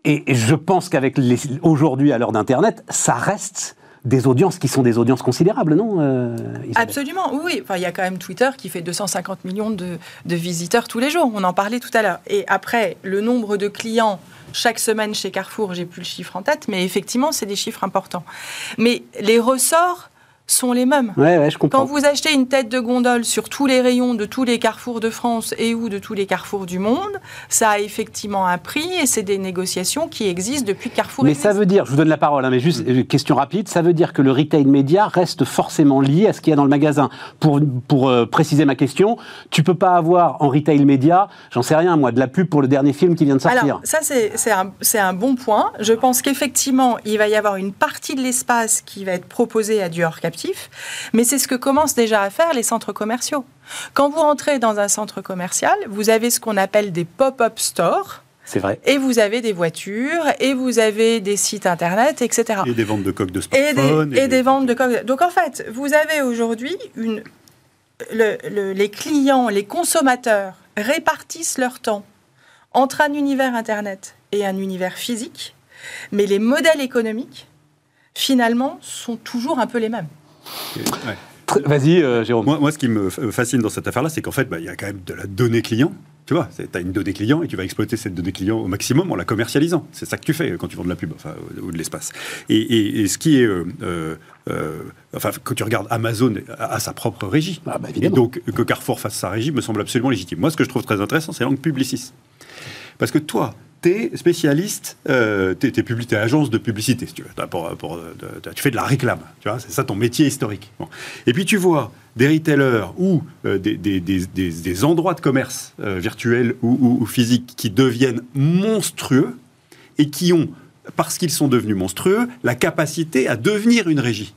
Et je pense qu'avec aujourd'hui, à l'heure d'Internet, ça reste des audiences qui sont des audiences considérables, non euh, Absolument, oui. Enfin, il y a quand même Twitter qui fait 250 millions de visiteurs tous les jours. On en parlait tout à l'heure. Et après, le nombre de clients chaque semaine chez Carrefour, j'ai plus le chiffre en tête, mais effectivement, c'est des chiffres importants. Mais les ressorts sont les mêmes. Ouais, ouais, je comprends. Quand vous achetez une tête de gondole sur tous les rayons de tous les carrefours de France et ou de tous les carrefours du monde, ça a effectivement un prix et c'est des négociations qui existent depuis Carrefour Mais existe. ça veut dire, je vous donne la parole, hein, mais juste euh, question rapide, ça veut dire que le retail média reste forcément lié à ce qu'il y a dans le magasin. Pour, pour euh, préciser ma question, tu peux pas avoir en retail média, j'en sais rien moi, de la pub pour le dernier film qui vient de sortir. Alors, ça, c'est un, un bon point. Je pense qu'effectivement, il va y avoir une partie de l'espace qui va être proposée à du hors captif, mais c'est ce que commencent déjà à faire les centres commerciaux. Quand vous entrez dans un centre commercial, vous avez ce qu'on appelle des pop-up stores, C'est vrai. et vous avez des voitures, et vous avez des sites internet, etc. Et des ventes de coques de et smartphones. des, et des ventes de coques. Donc en fait, vous avez aujourd'hui une. le- le- les clients, les consommateurs répartissent leur temps entre un univers Internet et un univers physique, mais les modèles économiques, finalement, sont toujours un peu les mêmes. Ouais. Vas-y, euh, Jérôme. Moi, moi, ce qui me fascine dans cette affaire-là, c'est qu'en fait, bah, il y a quand même de la donnée client. Tu vois, tu as une donnée client et tu vas exploiter cette donnée client au maximum en la commercialisant. C'est ça que tu fais quand tu vends de la pub enfin, ou de l'espace. Et, et- et ce qui est. euh, euh, euh, enfin, quand tu regardes Amazon a, a sa propre régie. Ah, bah, et donc, que Carrefour fasse sa régie me semble absolument légitime. Moi, ce que je trouve très intéressant, c'est l'angle publicis. Parce que toi, tu es spécialiste, euh, tu es, agence de publicité, euh, tu fais de la réclame, c'est ça ton métier historique. Et puis tu vois des retailers ou euh, des endroits de commerce euh, virtuels ou, ou- ou physiques qui deviennent monstrueux et qui ont, parce qu'ils sont devenus monstrueux, la capacité à devenir une régie.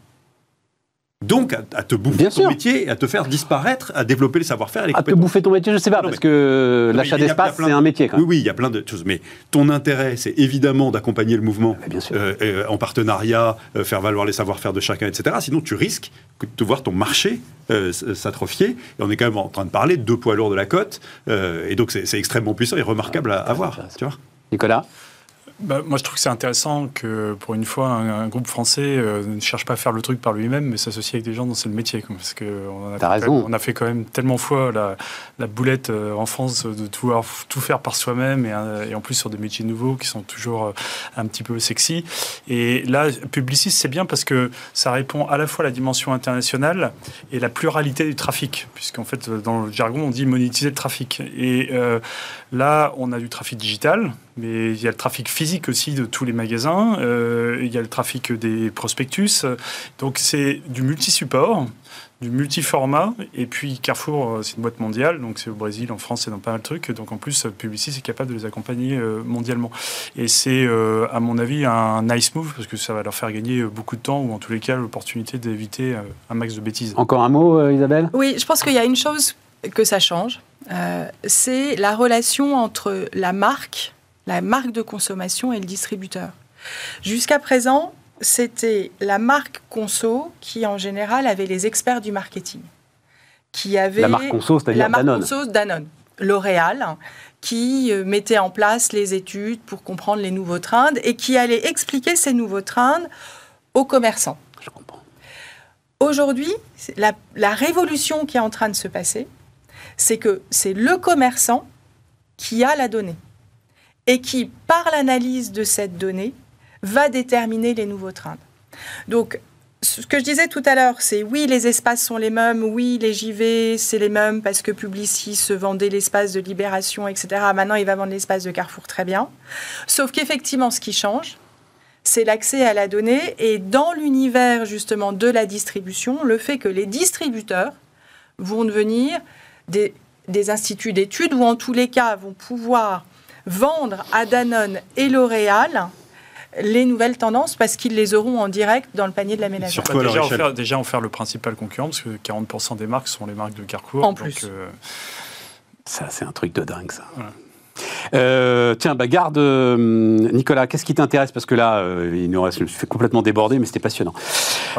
Donc à, à te bouffer Bien ton sûr. métier, à te faire disparaître, à développer les savoir-faire et les À te bouffer ton métier, je sais pas, Non, parce mais- que l'achat d'espace, c'est un métier quand Oui, même. oui, il y a plein de choses. Mais ton intérêt, c'est évidemment d'accompagner le mouvement Mais bien sûr. euh, euh, en partenariat, euh, faire valoir les savoir-faire de chacun, etc. Sinon, tu risques que de voir ton marché s'atrophier. Et on est quand même en train de parler de deux poids lourds de la côte. et donc, c'est c'est extrêmement puissant et remarquable à, à voir. Tu vois Nicolas? Bah, moi, je trouve que c'est intéressant que, pour une fois, un, un groupe français euh, ne cherche pas à faire le truc par lui-même, mais s'associe avec des gens dont c'est le métier. quoi. Parce que on a, fait, on a fait quand même tellement fois la, la boulette euh, en France de tout, tout faire par soi-même, et, euh, et en plus sur des métiers nouveaux qui sont toujours un petit peu sexy. Et là, Publicis, c'est bien parce que ça répond à la fois à la dimension internationale et la pluralité du trafic, puisqu'en fait, dans le jargon, on dit monétiser le trafic. Et là, on a du trafic digital, mais il y a le trafic physique aussi de tous les magasins, euh, il y a le trafic des prospectus. Donc c'est du multi-support, du multi-format, et puis Carrefour, euh, c'est une boîte mondiale, donc c'est au Brésil, en France, c'est dans pas mal de trucs. Donc en plus, Publicis est capable de les accompagner euh, mondialement. Et c'est, euh, à mon avis, un nice move, parce que ça va leur faire gagner beaucoup de temps, ou en tous les cas, l'opportunité d'éviter un max de bêtises. Encore un mot, Isabelle? Oui, je pense qu'il y a une chose que ça change, euh, c'est la relation entre la marque, la marque de consommation et le distributeur. Jusqu'à présent, c'était la marque conso qui, en général, avait les experts du marketing. Qui avait La marque conso, c'est-à-dire la marque Danone. conso Danone. L'Oréal, qui euh, mettait en place les études pour comprendre les nouveaux trends et qui allait expliquer ces nouveaux trends aux commerçants. Je comprends. Aujourd'hui, la révolution qui est en train de se passer, c'est que c'est le commerçant qui a la donnée et qui, par l'analyse de cette donnée, va déterminer les nouveaux trends. Donc, ce que je disais tout à l'heure, c'est oui, les espaces sont les mêmes, oui, les JV, c'est les mêmes parce que Publicis se vendait l'espace de Libération, etc. Maintenant, il va vendre l'espace de Carrefour, très bien. Sauf qu'effectivement, ce qui change, c'est l'accès à la donnée et dans l'univers justement de la distribution, le fait que les distributeurs vont devenir des, des instituts d'études ou en tous les cas vont pouvoir vendre à Danone et L'Oréal les nouvelles tendances parce qu'ils les auront en direct dans le panier de la ménagère. Leur déjà, faire, déjà faire le principal concurrent, parce que 40% des marques sont les marques de Carrefour. En donc, plus. euh, Ça, c'est un truc de dingue, ça. Voilà. Euh, tiens, bah garde, euh, Nicolas, qu'est-ce qui t'intéresse? Parce que là, euh, il nous reste, je me suis fait complètement déborder, mais c'était passionnant.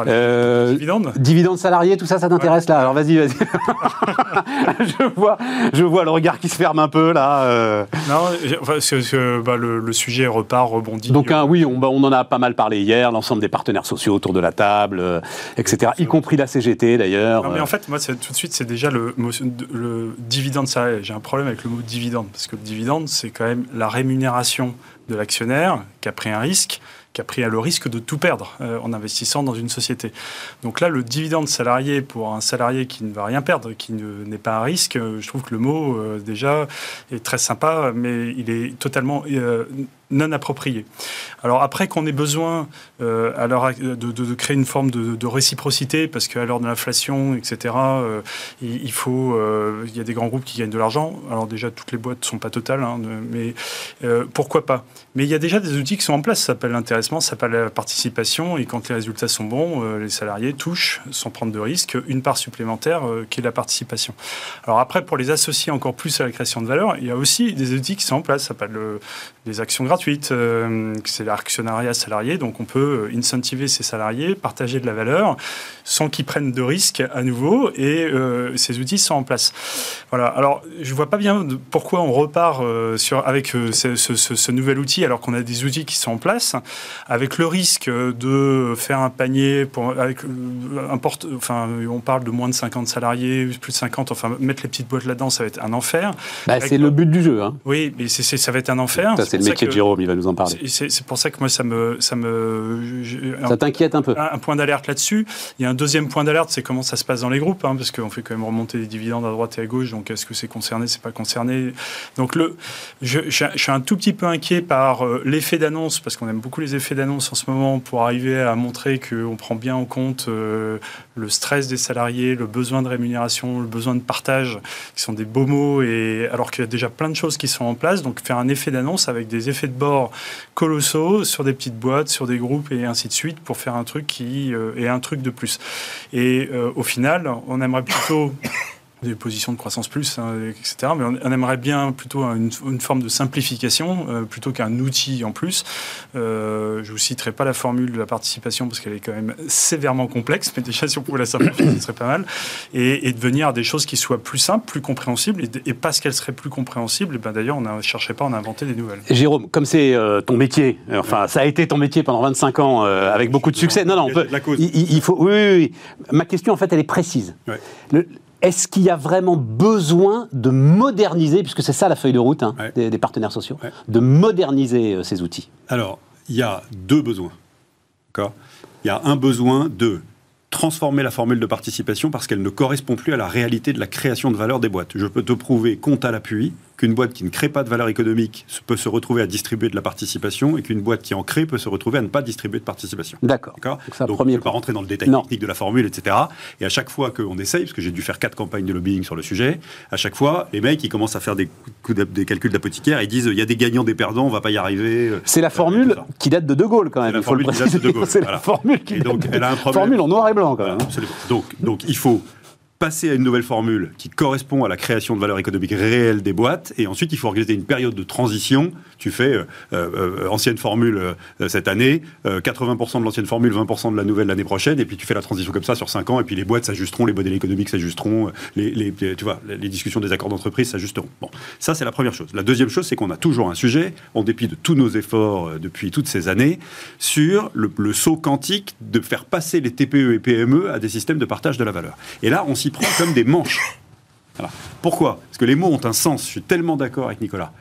Euh, dividendes? Dividendes salariés, tout ça, ça t'intéresse là? Alors vas-y, vas-y. je, vois, je vois le regard qui se ferme un peu là. Non, enfin, c'est- c'est- bah, le, le sujet repart, rebondit. Donc hein, oui, on, bah, on en a pas mal parlé hier, l'ensemble des partenaires sociaux autour de la table, etc., y compris la CGT d'ailleurs. Non, mais en fait, moi, tout de suite, c'est déjà le, le dividende salarié. J'ai un problème avec le mot dividende, parce que le dividende, c'est quand même la rémunération de l'actionnaire qui a pris un risque, qui a pris le risque de tout perdre euh, en investissant dans une société. Donc là, le dividende salarié pour un salarié qui ne va rien perdre, qui ne- n'est pas à risque, euh, je trouve que le mot, euh, déjà, est très sympa, mais il est totalement non approprié. Alors après qu'on ait besoin euh, de, créer une forme de, réciprocité, parce qu'à l'heure de l'inflation, etc., euh, il, faut, euh, il y a des grands groupes qui gagnent de l'argent. Alors déjà, toutes les boîtes ne sont pas totales, hein, mais euh, pourquoi pas? Mais il y a déjà des outils qui sont en place. Ça s'appelle l'intéressement, ça s'appelle la participation, et quand les résultats sont bons, les salariés touchent, sans prendre de risque, une part supplémentaire qui est la participation. Alors après, pour les associer encore plus à la création de valeur, il y a aussi des outils qui sont en place. Ça s'appelle le- les actions gratuites, euh, c'est l'actionnariat salarié. Donc on peut euh, incentiver ses salariés, partager de la valeur sans qu'ils prennent de risques à nouveau. Et euh, ces outils sont en place. Voilà. Alors je vois pas bien pourquoi on repart euh, sur, avec ce, ce- ce- ce nouvel outil alors qu'on a des outils qui sont en place, avec le risque de faire un panier pour, avec un porte, enfin on parle de moins de 50 salariés, plus de 50. Enfin mettre les petites boîtes là-dedans, ça va être un enfer. bah, c'est le but du jeu. Hein. Oui, mais ça va être un enfer. Ça, c'est le métier de Jérôme, il va nous en parler. c'est, pour ça que moi, ça me. Ça me Ça t'inquiète un peu un, un point d'alerte là-dessus. Il y a un deuxième point d'alerte, c'est comment ça se passe dans les groupes, hein, parce qu'on fait quand même remonter les dividendes à droite et à gauche. Donc, est-ce que c'est concerné, c'est pas concerné? Donc, le, je, je- je suis un tout petit peu inquiet par euh, l'effet d'annonce, parce qu'on aime beaucoup les effets d'annonce en ce moment pour arriver à montrer qu'on prend bien en compte euh, le stress des salariés, le besoin de rémunération, le besoin de partage, qui sont des beaux mots, et alors qu'il y a déjà plein de choses qui sont en place. Donc, faire un effet d'annonce avec des effets de bord colossaux sur des petites boîtes, sur des groupes et ainsi de suite pour faire un truc qui euh, un truc de plus. Et euh, au final, on aimerait plutôt des positions de croissance plus, hein, etc. Mais on, aimerait bien plutôt une, forme de simplification euh, plutôt qu'un outil en plus. Euh, je vous citerai pas la formule de la participation parce qu'elle est quand même sévèrement complexe, mais déjà si on pouvait la simplifier, ce serait pas mal. Et, et devenir des choses qui soient plus simples, plus compréhensibles. Et, parce qu'elles seraient plus compréhensibles, ben d'ailleurs, on ne chercherait pas à en inventer des nouvelles. Jérôme, comme c'est euh, ton métier, enfin ça a été ton métier pendant 25 ans euh, avec beaucoup de succès. Non, non, on peut, la cause. Il, il, faut. Oui, oui, oui, Ma question en fait, elle est précise. Ouais. Le, est-ce qu'il y a vraiment besoin de moderniser, puisque c'est ça la feuille de route hein, Ouais. des, des partenaires sociaux, Ouais. de moderniser euh, ces outils? Alors, il y a deux besoins. Il y a un besoin de transformer la formule de participation parce qu'elle ne correspond plus à la réalité de la création de valeur des boîtes. Je peux te prouver, compte à l'appui, qu'une boîte qui ne crée pas de valeur économique peut se retrouver à distribuer de la participation et qu'une boîte qui en crée peut se retrouver à ne pas distribuer de participation. D'accord. D'accord Donc, c'est Donc, premier je ne vais pas rentrer dans le détail Non. technique de la formule, etc. Et à chaque fois qu'on essaye, parce que j'ai dû faire quatre campagnes de lobbying sur le sujet, à chaque fois, les mecs, ils commencent à faire des, calculs d'apothicaire, ils disent, il y a des gagnants, des perdants, on va pas y arriver. euh, C'est la euh, formule qui date de De Gaulle quand C'est même. la faut le formule qui date de. De Gaulle, C'est la formule qui Et donc, date de- elle a un problème. Formule en noir et blanc quand Voilà, même. absolument. Donc, donc, il faut passer à une nouvelle formule qui correspond à la création de valeur économique réelle des boîtes, et ensuite il faut organiser une période de transition. Tu fais euh, euh, ancienne formule euh, cette année, euh, 80% de l'ancienne formule, 20% de la nouvelle l'année prochaine, et puis tu fais la transition comme ça sur 5 ans, et puis les boîtes s'ajusteront, les modèles économiques s'ajusteront, les, tu vois, les discussions des accords d'entreprise s'ajusteront. Bon, ça c'est la première chose. La deuxième chose, c'est qu'on a toujours un sujet, en dépit de tous nos efforts depuis toutes ces années, sur le, le saut quantique de faire passer les TPE et PME à des systèmes de partage de la valeur. Et là, on s'y prend comme des manches. Pourquoi? Parce que les mots ont un sens. Je suis tellement d'accord avec Nicolas.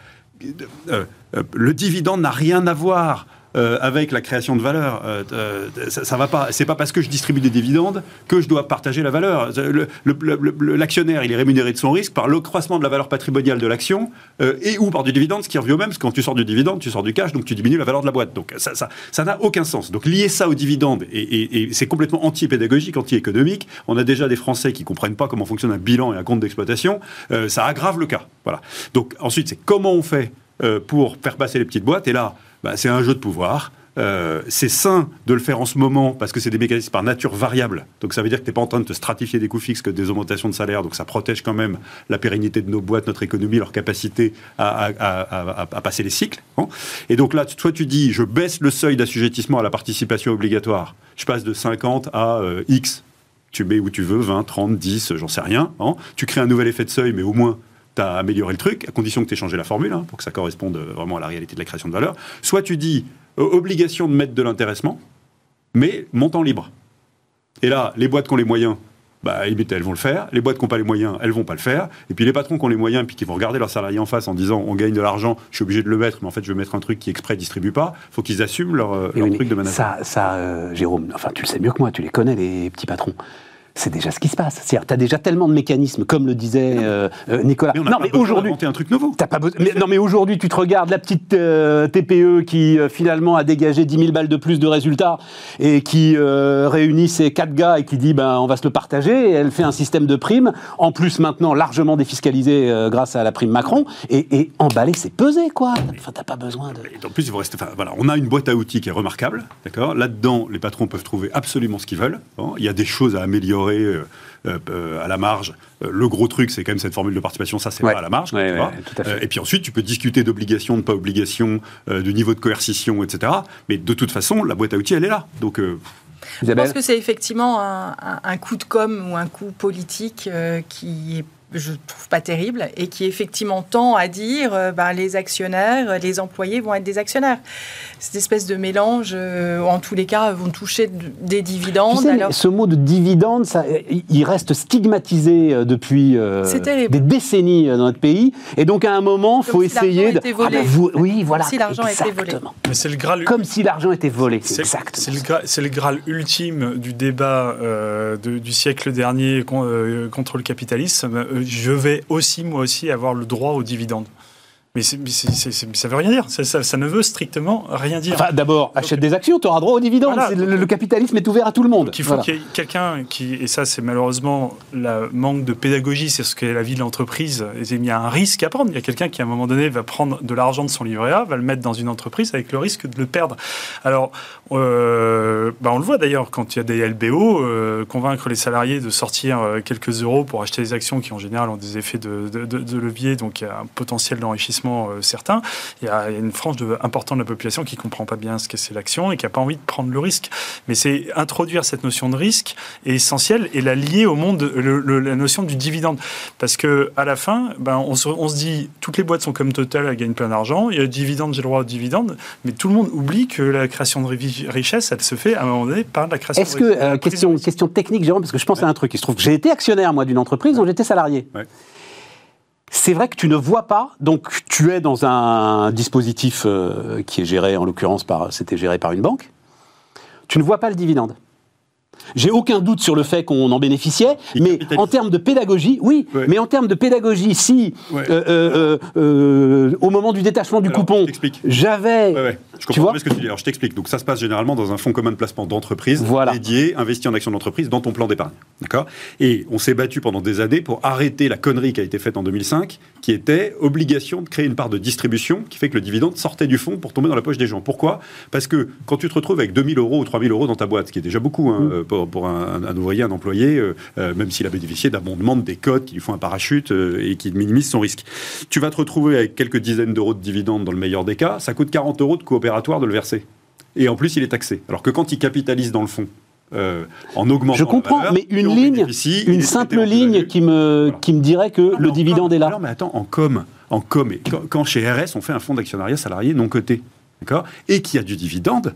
Euh, euh, le dividende n'a rien à voir euh, avec la création de valeur. Euh, euh, ça, va pas. C'est pas parce que je distribue des dividendes que je dois partager la valeur. Le- le- le- le- L'actionnaire, il est rémunéré de son risque par l'accroissement de la valeur patrimoniale de l'action euh, et ou par du dividende, ce qui revient au même. Parce que quand tu sors du dividende, tu sors du cash, donc tu diminues la valeur de la boîte. Donc ça, ça, n'a aucun sens. Donc lier ça au dividende et, et- c'est complètement anti-pédagogique, anti-économique. On a déjà des Français qui comprennent pas comment fonctionne un bilan et un compte d'exploitation. Euh, ça aggrave le cas. Voilà. Donc ensuite, c'est comment on fait euh, pour faire passer les petites boîtes. Et là, bah, c'est un jeu de pouvoir. Euh, c'est sain de le faire en ce moment parce que c'est des mécanismes par nature variables. Donc ça veut dire que tu n'es pas en train de te stratifier des coûts fixes que des augmentations de salaire. Donc ça protège quand même la pérennité de nos boîtes, notre économie, leur capacité à, passer les cycles. hein. Et donc là, soit tu dis, je baisse le seuil d'assujettissement à la participation obligatoire. Je passe de 50 à euh, X. Tu mets où tu veux, 20, 30, 10, j'en sais rien. hein. Tu crées un nouvel effet de seuil, mais au moins tu as amélioré le truc, à condition que tu aies changé la formule, hein, pour que ça corresponde euh, vraiment à la réalité de la création de valeur. Soit tu dis euh, obligation de mettre de l'intéressement, mais montant libre. Et là, les boîtes qui ont les moyens, bah, limite, elles vont le faire. Les boîtes qui n'ont pas les moyens, elles vont pas le faire. Et puis les patrons qui ont les moyens, puis qui vont regarder leurs salariés en face en disant on gagne de l'argent, je suis obligé de le mettre, mais en fait, je vais mettre un truc qui exprès distribue pas. faut qu'ils assument leur, euh, Et leur oui, truc de management. ça, ça euh, Jérôme, enfin tu le sais mieux que moi, tu les connais les petits patrons. C'est déjà ce qui se passe. C'est-à-dire, tu as déjà tellement de mécanismes, comme le disait euh, euh, Nicolas. Mais on n'a non, pas mais aujourd'hui, un truc nouveau. Pas mais- non, mais aujourd'hui, tu te regardes la petite euh, TPE qui euh, finalement a dégagé 10 000 balles de plus de résultats et qui réunit ses quatre gars et qui dit ben on va se le partager. Et elle fait un système de primes, en plus maintenant largement défiscalisé grâce à la prime Macron. Et, et emballer, c'est peser quoi. Enfin, t'as pas besoin de. Et en plus, il vous reste, enfin, voilà, on a une boîte à outils qui est remarquable, d'accord? Là-dedans, les patrons peuvent trouver absolument ce qu'ils veulent. Il y a des choses à améliorer euh, euh, euh, à la marge. Euh, le gros truc, c'est quand même cette formule de participation. Ça, c'est Ouais. pas à la marge. Ouais, tu ouais, vois. tout à fait. Euh, et puis ensuite, tu peux discuter d'obligation, de pas obligation, euh, du niveau de coercition, etc. Mais de toute façon, la boîte à outils, elle est là. Donc, euh, Je pense que c'est effectivement un, un- un coup de com ou un coup politique euh, qui est je trouve pas terrible et qui effectivement tend à dire euh, ben, les actionnaires, les employés vont être des actionnaires. Cette espèce de mélange, euh, en tous les cas, vont toucher des Tu dividendes. sais, alors- ce mot de dividende, ça, il reste stigmatisé euh, depuis euh, des décennies euh, dans notre pays. Et donc, à un moment, il faut Comme si essayer l'argent de. était volé. ben, vous- oui, voilà. si l'argent était volé. Mais c'est le Graal. Comme si l'argent était volé. C'est le, gra- c'est le Graal ultime du débat euh, de- du siècle dernier con- euh, contre le capitalisme. Je vais aussi, moi aussi, avoir le droit aux dividendes. Mais, mais ça veut rien dire. Ça, ça- ça ne veut strictement rien dire. Enfin, d'abord, achète des actions, tu auras droit aux dividendes. Voilà. Le, le capitalisme est ouvert à tout le monde. Donc il faut Voilà. qu'il y ait quelqu'un qui, et ça c'est malheureusement le manque de pédagogie, c'est ce qu'est la vie de l'entreprise, il y a un risque à prendre. Il y a quelqu'un qui à un moment donné va prendre de l'argent de son livret A, va le mettre dans une entreprise avec le risque de le perdre. Alors, euh, bah, on le voit d'ailleurs quand il y a des LBO, euh, convaincre les salariés de sortir euh, quelques euros pour acheter des actions qui en général ont des effets de, de- de- de levier, donc il y a un potentiel d'enrichissement euh, certain. Il y, a, une frange de, importante de la population qui comprend pas bien ce que c'est l'action et qui n'a pas envie de prendre le risque. Mais c'est introduire cette notion de risque est essentiel et la lier au monde, le- le- la notion du dividende. Parce que à la fin, ben, on, se, on se dit, toutes les boîtes sont comme Total, elles gagnent plein d'argent, il y a le dividende, j'ai le droit au dividende, mais tout le monde oublie que la création de ri- richesse, elle se fait à un moment donné par la création Est-ce de que, richesse. euh, question, question technique, Jérôme, parce que je pense à un truc. Il se trouve que j'ai été actionnaire, moi, d'une entreprise dont j'étais salarié. Ouais. C'est vrai que tu ne vois pas, donc tu es dans un dispositif euh, qui est géré, en l'occurrence, par, c'était géré par une banque. Tu ne vois pas le dividende. J'ai aucun doute sur le fait qu'on en bénéficiait, mais en termes de pédagogie, oui, Ouais. mais en termes de pédagogie, si Ouais. euh, euh, euh, au moment du détachement du Alors, coupon, j'avais Ouais. Je Tu comprends vois bien ce que tu dis. Alors, je t'explique. Donc, ça se passe généralement dans un fonds commun de placement d'entreprise Voilà. dédié, investi en actions d'entreprise dans ton plan d'épargne. D'accord? Et on s'est battu pendant des années pour arrêter la connerie qui a été faite en 2005, qui était obligation de créer une part de distribution qui fait que le dividende sortait du fonds pour tomber dans la poche des gens. Pourquoi? Parce que quand tu te retrouves avec 2000 euros ou 3000 euros dans ta boîte, ce qui est déjà beaucoup hein, Mm. Pour, pour un, un ouvrier, un employé, euh, euh, même s'il a bénéficié d'abondement de des codes qui lui font un parachute euh, et qui minimisent son risque. Tu vas te retrouver avec quelques dizaines d'euros de dividendes dans le meilleur des cas, ça coûte 40 euros de coopératoire de le verser. Et en plus, il est taxé. Alors que quand il capitalise dans le fonds, euh, en augmentant Je comprends, valeur, mais une ligne, une simple ligne qui me, Voilà. qui me dirait que Non, le en dividende com- est là. Non, mais attends, en com, en com, et quand, quand chez RS, on fait un fonds d'actionnariat salarié non coté, d'accord Et qui a du dividende,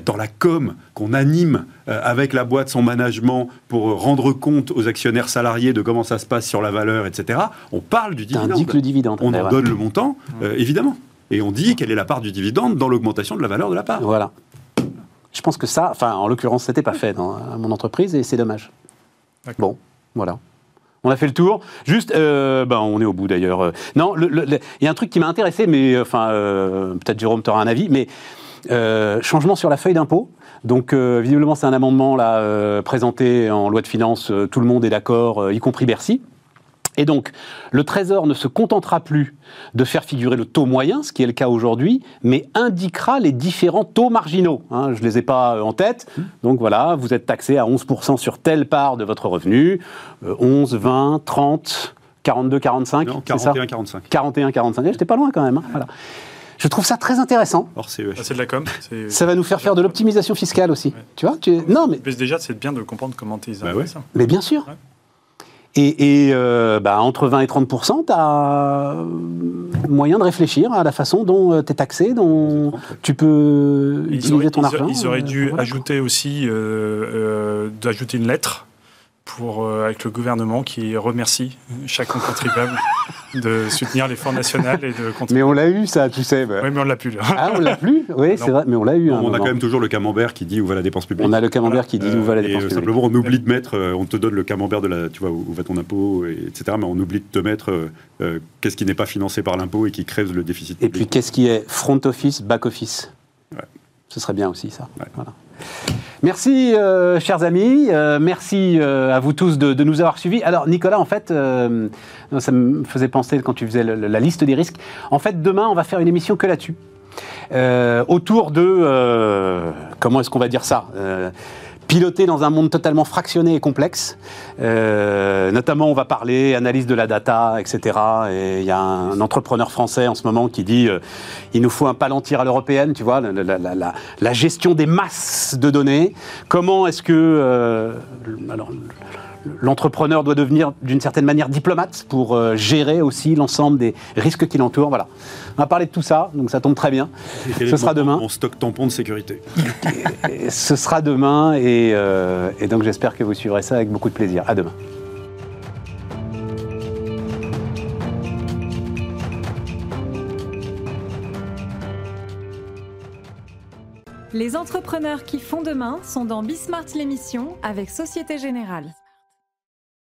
dans la com qu'on anime euh, avec la boîte, son management, pour euh, rendre compte aux actionnaires salariés de comment ça se passe sur la valeur, etc., on parle du dividende. Le dividende. On Ben en donne le montant, euh, évidemment. Et on dit quelle est la part du dividende dans l'augmentation de la valeur de la part. Voilà. Je pense que ça, enfin, en l'occurrence, c'était pas fait dans mon entreprise et c'est dommage. Bon, voilà. On a fait le tour. Juste, euh, ben, on est au bout d'ailleurs. Non, il y a un truc qui m'a intéressé, mais enfin, euh, peut-être Jérôme t'aura un avis, mais euh, changement sur la feuille d'impôt. Donc, euh, visiblement, c'est un amendement là euh, présenté en loi de finances. tout le monde est d'accord, y compris Bercy. Et donc, le Trésor ne se contentera plus de faire figurer le taux moyen, ce qui est le cas aujourd'hui, mais indiquera les différents taux marginaux. hein. je ne les ai pas en tête. Donc voilà, vous êtes taxé à 11% sur telle part de votre revenu, euh, 11, 20, 30, 42, 45, Non, c'est ça? 41, 45. 41, 45. Eh, J'étais pas loin quand même. hein. Voilà. Je trouve ça très intéressant. Ah, c'est de la com. Ça va nous faire faire de l'optimisation fiscale aussi. Ouais. Tu vois tu- Non, mais Mais déjà, c'est bien de comprendre comment ils Bah ouais. ça. Mais bien sûr. Ouais. Et, et, euh, bah, entre 20 et 30 tu as moyen de réfléchir à la façon dont tu es taxé, dont tu peux utiliser auraient, ton ils argent. ils auraient euh, dû voilà. ajouter aussi, euh, euh, d'ajouter une lettre pour, euh, avec le gouvernement qui remercie chaque contribuable de soutenir l'effort national et de contribuer. Mais on l'a eu, ça, tu sais. bah. Oui, mais on l'a plus là. Ah, on l'a plus Oui, c'est vrai, mais on l'a eu. un on a quand même toujours le camembert qui dit où va la dépense publique. On a le camembert qui dit Euh, où va la et, dépense euh, publique. Simplement, on oublie de mettre, euh, on te donne le camembert de la, tu vois, où, va ton impôt, et- etc. Mais on oublie de te mettre euh, euh, qu'est-ce qui n'est pas financé par l'impôt et qui crève le déficit Et public. puis, qu'est-ce qui est front office, back office? Ce serait bien aussi, ça. Ouais. Voilà. Merci, euh, chers amis. Euh, merci euh, à vous tous de, de nous avoir suivis. Alors, Nicolas, en fait, ça me faisait penser quand tu faisais le- la liste des risques. En fait, demain, on va faire une émission que là-dessus. Autour de. comment est-ce qu'on va dire ça Piloter dans un monde totalement fractionné et complexe. Euh, notamment, on va parler analyse de la data, etc. Et il y a un entrepreneur français en ce moment qui dit euh, il nous faut un palantir à l'européenne, tu vois, la, la- la- la- gestion des masses de données. Comment est-ce que euh, alors, l'entrepreneur doit devenir d'une certaine manière diplomate pour euh, gérer aussi l'ensemble des risques qui l'entourent. Voilà. On va parler de tout ça, donc ça tombe très bien. Et Ce sera demain. de Mon stock tampon de sécurité. Et ce sera demain et, euh, et donc j'espère que vous suivrez ça avec beaucoup de plaisir. À demain. Les entrepreneurs qui font demain sont dans Bismart l'émission avec Société Générale.